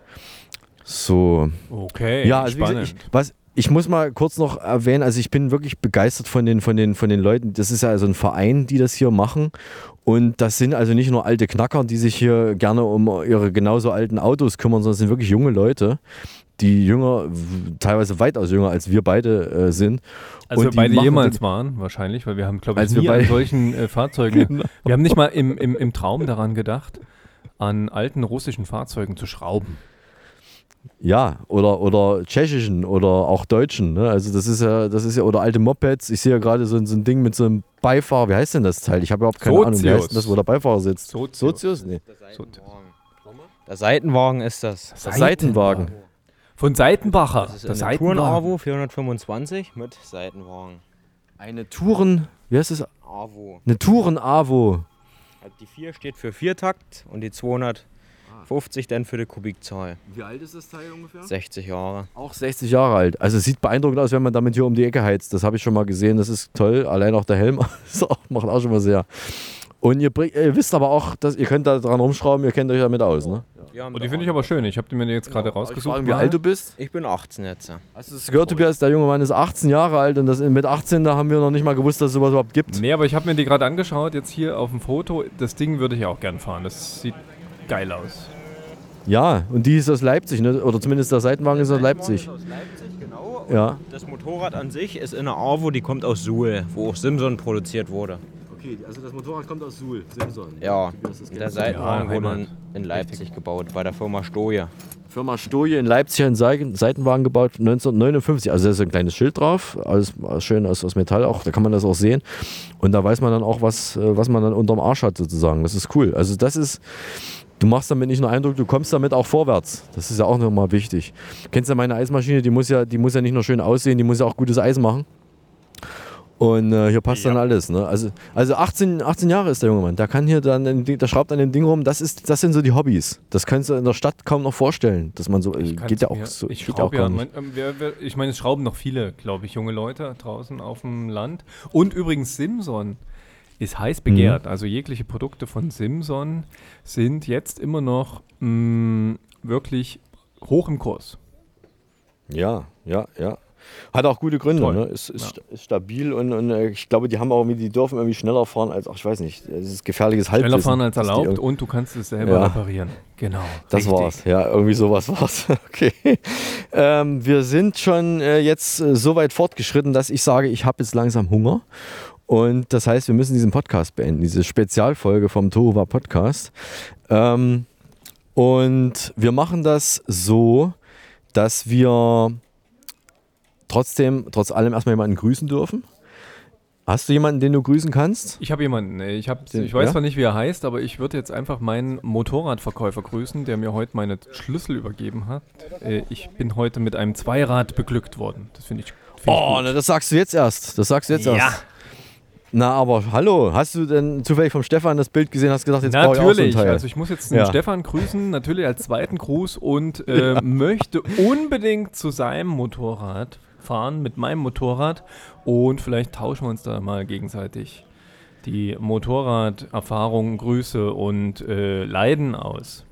So. Okay, Ja, also wie gesagt, spannend. ich, was, ich muss mal kurz noch erwähnen, also ich bin wirklich begeistert von den, von den, von den Leuten. Das ist ja also ein Verein, die das hier machen. Und das sind also nicht nur alte Knacker, die sich hier gerne um ihre genauso alten Autos kümmern, sondern es sind wirklich junge Leute, die jünger, teilweise weitaus jünger als wir beide äh, sind. Als Und wir beide jemals waren, wahrscheinlich, weil wir haben, glaube ich, Als wir nie an beide- solchen äh, Fahrzeugen. Genau. Wir haben nicht mal im, im, im Traum daran gedacht, an alten russischen Fahrzeugen zu schrauben. Ja, oder, oder tschechischen oder auch deutschen. Ne? Also das ist ja, das ist ja, oder alte Mopeds. Ich sehe ja gerade so, ein- so ein Ding mit so einem Beifahrer. Wie heißt denn das Teil? Ich habe überhaupt keine Ahnung. Wie heißt denn das, wo der Beifahrer sitzt? Sozius. Sozius? Nee. Der Seitenwagen ist das. Der Seitenwagen. Von Seitenbacher. Das ist der eine Seitenwagen. Touren-Avo 425 mit Seitenwagen. Eine Touren, wie heißt das? Avo. Eine Touren-Avo. Die 4 steht für Viertakt und die 250 dann für die Kubikzahl. Wie alt ist das Teil ungefähr? 60 Jahre. Auch 60 Jahre alt. Also es sieht beeindruckend aus, wenn man damit hier um die Ecke heizt. Das habe ich schon mal gesehen. Das ist toll. Allein auch der Helm auch, macht auch schon mal sehr. Und ihr, ihr wisst aber auch, dass ihr könnt da dran rumschrauben, ihr kennt euch damit aus, ne? Ja, Und die finde ich aber schön. Ich habe die mir jetzt gerade rausgesucht. Fragen, wie alt du bist? Ich bin 18 jetzt. Du es gehört, Tobias? Der junge Mann ist 18 Jahre alt und das, mit 18, da haben wir noch nicht mal gewusst, dass es sowas überhaupt gibt. Nee, aber ich habe mir die gerade angeschaut, jetzt hier auf dem Foto. Das Ding würde ich auch gern fahren. Das sieht geil aus. Ja, und die ist aus Leipzig, ne? oder zumindest der Seitenwagen ist aus Leipzig. Aus Leipzig, genau. Ja. Das Motorrad an sich ist in der AWO, die kommt aus Suhl, wo auch Simson produziert wurde. Okay, also das Motorrad kommt aus Suhl, Simson. Ja, der Seitenwagen Ja, wurde in, Leipzig gebaut, bei der Firma Stoje. Firma Stoje in Leipzig einen Seiten- Seitenwagen gebaut, 1959. Also da ist ein kleines Schild drauf, alles schön aus, aus Metall auch, da kann man das auch sehen. Und da weiß man dann auch, was, äh, was man dann unterm Arsch hat sozusagen. Das ist cool. Also das ist, du machst damit nicht nur Eindruck, du kommst damit auch vorwärts. Das ist ja auch nochmal wichtig. Du kennst ja meine Eismaschine, die muss ja, die muss ja nicht nur schön aussehen, die muss ja auch gutes Eis machen. Und äh, hier passt dann alles. Ne? Also, also 18, 18 Jahre ist der junge Mann. Der kann hier dann, ein Ding- der schraubt an dem Ding rum. Das, ist, das sind so die Hobbys. Das kannst du in der Stadt kaum noch vorstellen. Dass man so, äh, geht ja auch mir- so. Ich ja auch ja, mein, wer, ich meine, es schrauben noch viele, glaube ich, junge Leute draußen auf dem Land. Und übrigens Simson ist heiß begehrt. Mhm. Also jegliche Produkte von Simson sind jetzt immer noch mh, wirklich hoch im Kurs. Ja, ja, ja. Hat auch gute Gründe. Ne? Ist, ist, sta- ist stabil und, und äh, ich glaube, die haben auch, die dürfen irgendwie schneller fahren als, ach, ich weiß nicht, das ist gefährliches Halbwissen. Schneller fahren als erlaubt und du kannst es selber Ja. reparieren. Genau. Das richtig. war's, ja, irgendwie sowas war's. Okay. Ähm, wir sind schon äh, jetzt äh, so weit fortgeschritten, dass ich sage, ich habe jetzt langsam Hunger. Und das heißt, wir müssen diesen Podcast beenden, diese Spezialfolge vom Tohuwa Podcast. Ähm, und wir machen das so, dass wir trotzdem, trotz allem erstmal jemanden grüßen dürfen. Hast du jemanden, den du grüßen kannst? Ich habe jemanden, ich, hab, Den- ich weiß ja? zwar nicht, wie er heißt, aber ich würde jetzt einfach meinen Motorradverkäufer grüßen, der mir heute meine Schlüssel übergeben hat. Äh, Ich bin heute mit einem Zweirad beglückt worden. Das finde ich, find Oh, ich gut. das sagst du jetzt erst. Das sagst du jetzt Ja. erst. Na, aber hallo, hast du denn zufällig vom Stefan das Bild gesehen, hast gesagt, jetzt brauche ich auch so Natürlich, Teil? also ich muss jetzt den Ja. Stefan grüßen, natürlich als zweiten Gruß und äh, möchte unbedingt zu seinem Motorrad fahren, mit meinem Motorrad und vielleicht tauschen wir uns da mal gegenseitig die Motorraderfahrungen, Grüße und äh, Leiden aus.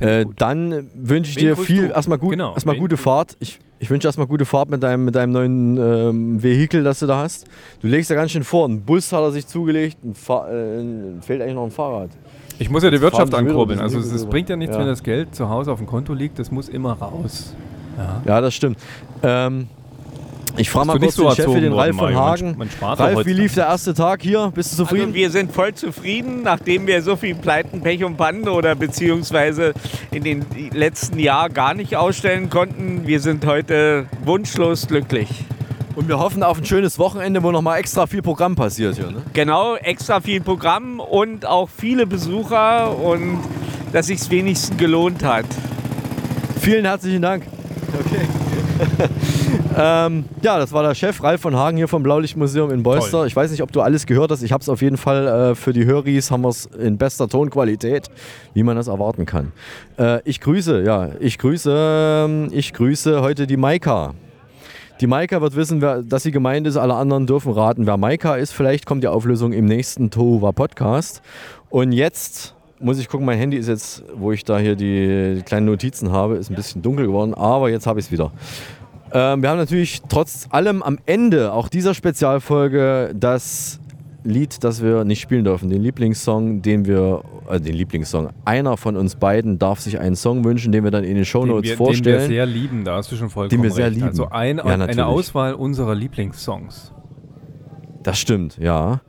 Äh, dann wünsche ich Wen dir viel, du? erstmal, gut, Genau, erstmal wen gute Fahrt. Ich, ich wünsche erstmal gute Fahrt mit deinem, mit deinem neuen ähm, Vehikel, das du da hast. Du legst ja ganz schön vor. Ein Bus hat er sich zugelegt, ein Fa äh, fehlt eigentlich noch ein Fahrrad. Ich muss ja die Wirtschaft ankurbeln. Also es, es bringt ja nichts, Ja. wenn das Geld zu Hause auf dem Konto liegt. Das muss immer raus. Ja. Ja, das stimmt. Ähm, ich frage mal Bist du kurz nicht den so Chef hier, den Ralf von? Man- Hagen. man doch Ralf, wie lief der erste Tag hier? Bist du zufrieden? Also wir sind voll zufrieden, nachdem wir so viel Pleiten, Pech und Pannen oder beziehungsweise in den letzten Jahren gar nicht ausstellen konnten. Wir sind heute wunschlos glücklich. Und wir hoffen auf ein schönes Wochenende, wo nochmal extra viel Programm passiert hier. Ne? Genau, extra viel Programm und auch viele Besucher und dass sich wenigstens gelohnt hat. Vielen herzlichen Dank. Okay. ähm, ja, das war der Chef Ralf von Hagen hier vom Blaulichtmuseum in Bolster. Toll. Ich weiß nicht, ob du alles gehört hast. Ich habe es auf jeden Fall äh, für die Höris haben wir es in bester Tonqualität, wie man das erwarten kann. Äh, ich grüße, ja, ich grüße, ähm, ich grüße heute die Maika. Die Maika wird wissen, wer, dass sie gemeint ist. Alle anderen dürfen raten, wer Maika ist. Vielleicht kommt die Auflösung im nächsten Tohuwa Podcast. Und jetzt muss ich gucken, mein Handy ist jetzt, wo ich da hier die, kleinen Notizen habe, ist ein bisschen dunkel geworden, aber jetzt habe ich es wieder. Ähm, wir haben natürlich trotz allem am Ende auch dieser Spezialfolge das Lied, das wir nicht spielen dürfen, den Lieblingssong, den wir, äh, den Lieblingssong, einer von uns beiden darf sich einen Song wünschen, den wir dann in den den Shownotes wir, vorstellen. Den wir sehr lieben, da hast du schon vollkommen Den wir sehr recht. lieben. Also ein, Ja, eine. Auswahl unserer Lieblingssongs. Das stimmt, ja.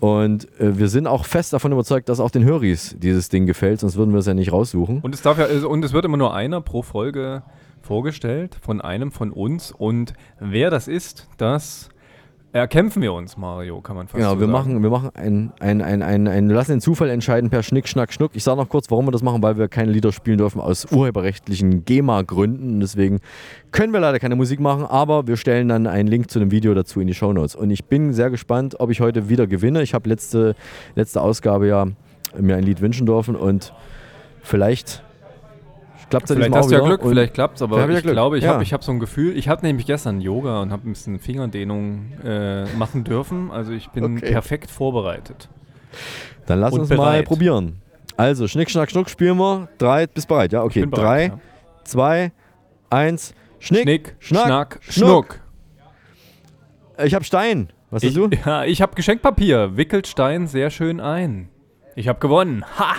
Und äh, wir sind auch fest davon überzeugt, dass auch den Höris dieses Ding gefällt, sonst würden wir es ja nicht raussuchen. Und es, darf ja, also- und es wird immer nur einer pro Folge vorgestellt von einem von uns. Und wer das ist, das erkämpfen wir uns, Mario, kann man fast Genau, so wir sagen. machen, wir machen ein, ein, ein, ein, ein, lassen den Zufall entscheiden per Schnick, Schnack, Schnuck. Ich sage noch kurz, warum wir das machen, weil wir keine Lieder spielen dürfen aus urheberrechtlichen GEMA-Gründen. Deswegen können wir leider keine Musik machen, aber wir stellen dann einen Link zu dem Video dazu in die Shownotes. Und ich bin sehr gespannt, ob ich heute wieder gewinne. Ich habe letzte, letzte Ausgabe ja mir ein Lied wünschen dürfen und vielleicht klappt es ja Vielleicht hast du ja. Glück, vielleicht klappt es, aber ich ja glaube, ich Ja. habe hab so ein Gefühl, ich hatte nämlich gestern Yoga und habe ein bisschen Fingerdehnung äh, machen dürfen, also ich bin Okay. perfekt vorbereitet. Dann lass Und uns mal bereit. probieren. Also, Schnick, Schnack, Schnuck spielen wir. Drei, bist bereit, ja? Okay, bereit, drei, ja. zwei, eins. Schnick, Schnick, Schnack, Schnack, Schnuck. Ich hab Stein. Was Ich, hast du? ja, ich habe Geschenkpapier. Wickelt Stein sehr schön ein. Ich habe gewonnen. Ha!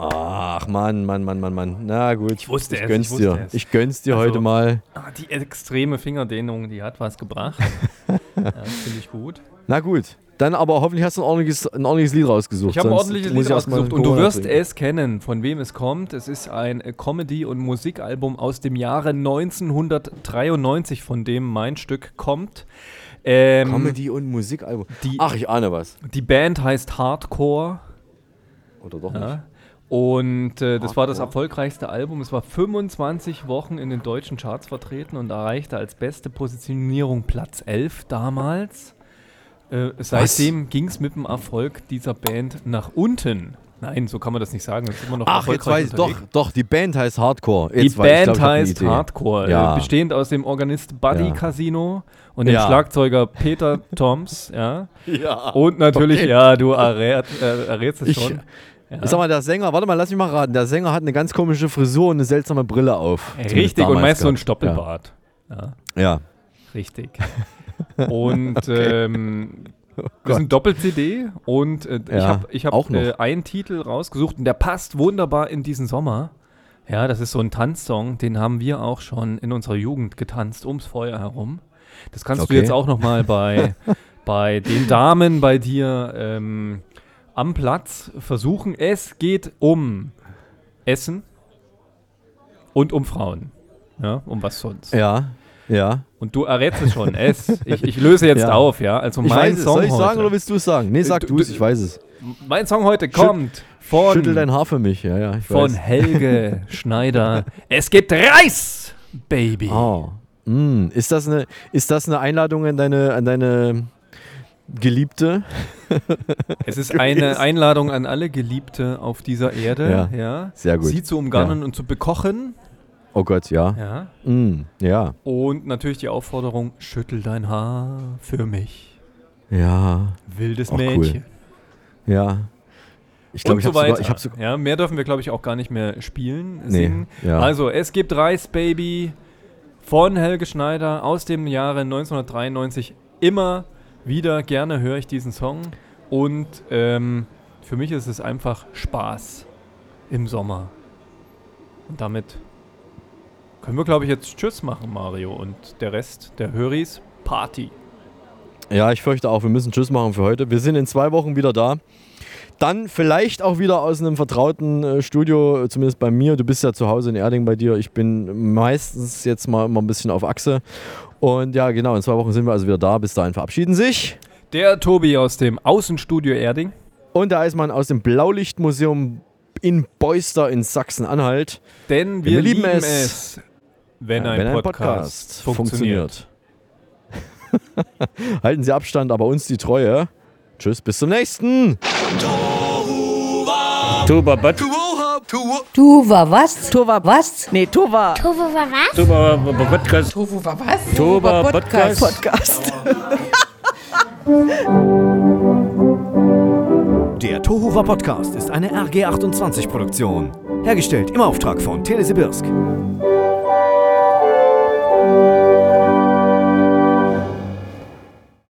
Ach, Mann, Mann, Mann, Mann, Mann. Na gut, ich wusste ich es, gönn's ich wusste dir. es. Ich gönn's dir Also, heute mal. Ah, die extreme Fingerdehnung, die hat was gebracht. ja, Finde ich gut. Na gut. Dann aber hoffentlich hast du ein ordentliches, ein ordentliches Lied rausgesucht. Ich habe ein ordentliches Lied rausgesucht und du wirst trinken. es kennen, von wem es kommt. Es ist ein äh, Comedy- und Musikalbum aus dem Jahre 1993, von dem mein Stück kommt. Ähm, Comedy- und Musikalbum. Die, Ach, ich ahne was. Die Band heißt Hardcore. Oder doch Ja. nicht. Und äh, das war das erfolgreichste Album. Es war 25 Wochen in den deutschen Charts vertreten und erreichte als beste Positionierung Platz 11 damals. Äh, seitdem ging es mit dem Erfolg dieser Band nach unten. Nein, so kann man das nicht sagen. Es ist immer noch Ach, jetzt weiß ich, doch, doch, die Band heißt Hardcore. Die Jetzt ich, Band glaub, ich eine heißt. Hardcore, Ja. bestehend aus dem Organist Buddy Ja. Casino und dem Ja. Schlagzeuger Peter Toms, ja. Ja. Und natürlich, Okay. ja, du errät, äh, errätst es Ich, schon. Ja. ich sag mal, der Sänger, warte mal, lass mich mal raten. Der Sänger hat eine ganz komische Frisur und eine seltsame Brille auf. Richtig, und meist so ein gehabt. Stoppelbart. Ja. Ja. Richtig. Und Okay. ähm, das ist ein Doppel-CD und äh, ich Ja, habe ich hab, äh, einen Titel rausgesucht und der passt wunderbar in diesen Sommer. Ja, das ist so ein Tanzsong, den haben wir auch schon in unserer Jugend getanzt, ums Feuer herum. Das kannst Okay. du jetzt auch noch mal bei, bei den Damen bei dir ähm, am Platz versuchen. Es geht um Essen und um Frauen. Ja, um was sonst. Ja, ja. Und du errätst es schon. Es. Ich, ich löse jetzt Ja. auf, ja. Also Ich mein weiß es. Song Soll ich heute. sagen oder willst du es sagen? Nee, sag Du- es, ich weiß es. Mein Song heute kommt von, Schüttel dein Haar für mich, ja, ja. Ich von weiß. Helge Schneider. Es gibt Reis, Baby. Oh. Mm. Ist, das eine, ist das eine Einladung an deine, an deine Geliebte? Es ist eine Einladung an alle Geliebte auf dieser Erde, Ja, ja. sehr gut. Sie zu umgarnen Ja. und zu bekochen. Oh Gott, ja. Ja. Mm. Ja. Und natürlich die Aufforderung: Schüttel dein Haar für mich. Ja. Wildes Auch cool. Mädchen. Ja. Ich glaube, ich so habe sogar, sogar, ja, mehr dürfen wir, glaube ich, auch gar nicht mehr spielen. Nee, Singen. ja. Also, es gibt Reis, Baby von Helge Schneider aus dem Jahre 1993. Immer wieder gerne höre ich diesen Song. Und ähm, für mich ist es einfach Spaß im Sommer. Und damit können wir, glaube ich, jetzt Tschüss machen, Mario. Und der Rest der Höris, Party. Ja, ich fürchte auch, wir müssen Tschüss machen für heute. Wir sind in zwei Wochen wieder da. Dann vielleicht auch wieder aus einem vertrauten äh, Studio, zumindest bei mir. Du bist ja zu Hause in Erding bei dir. Ich bin meistens jetzt mal immer ein bisschen auf Achse. Und ja, genau, in zwei Wochen sind wir also wieder da. Bis dahin verabschieden sich. Der Tobi aus dem Außenstudio Erding. Und der Eismann aus dem Blaulichtmuseum in Beuster in Sachsen-Anhalt. Denn wir, lieben, es, wenn, Ja, ein, Podcast, funktioniert. Halten Sie Abstand, aber uns die Treue. Tschüss, bis zum nächsten. Tuba, Tuva was? Tuva was? Nee, Tuva. Tuba war was? Tuba Podcast. Tuba war was? Tuba Podcast. Podcast. Der Tohuwa Podcast ist eine RG28-Produktion. Hergestellt im Auftrag von Telesibirsk.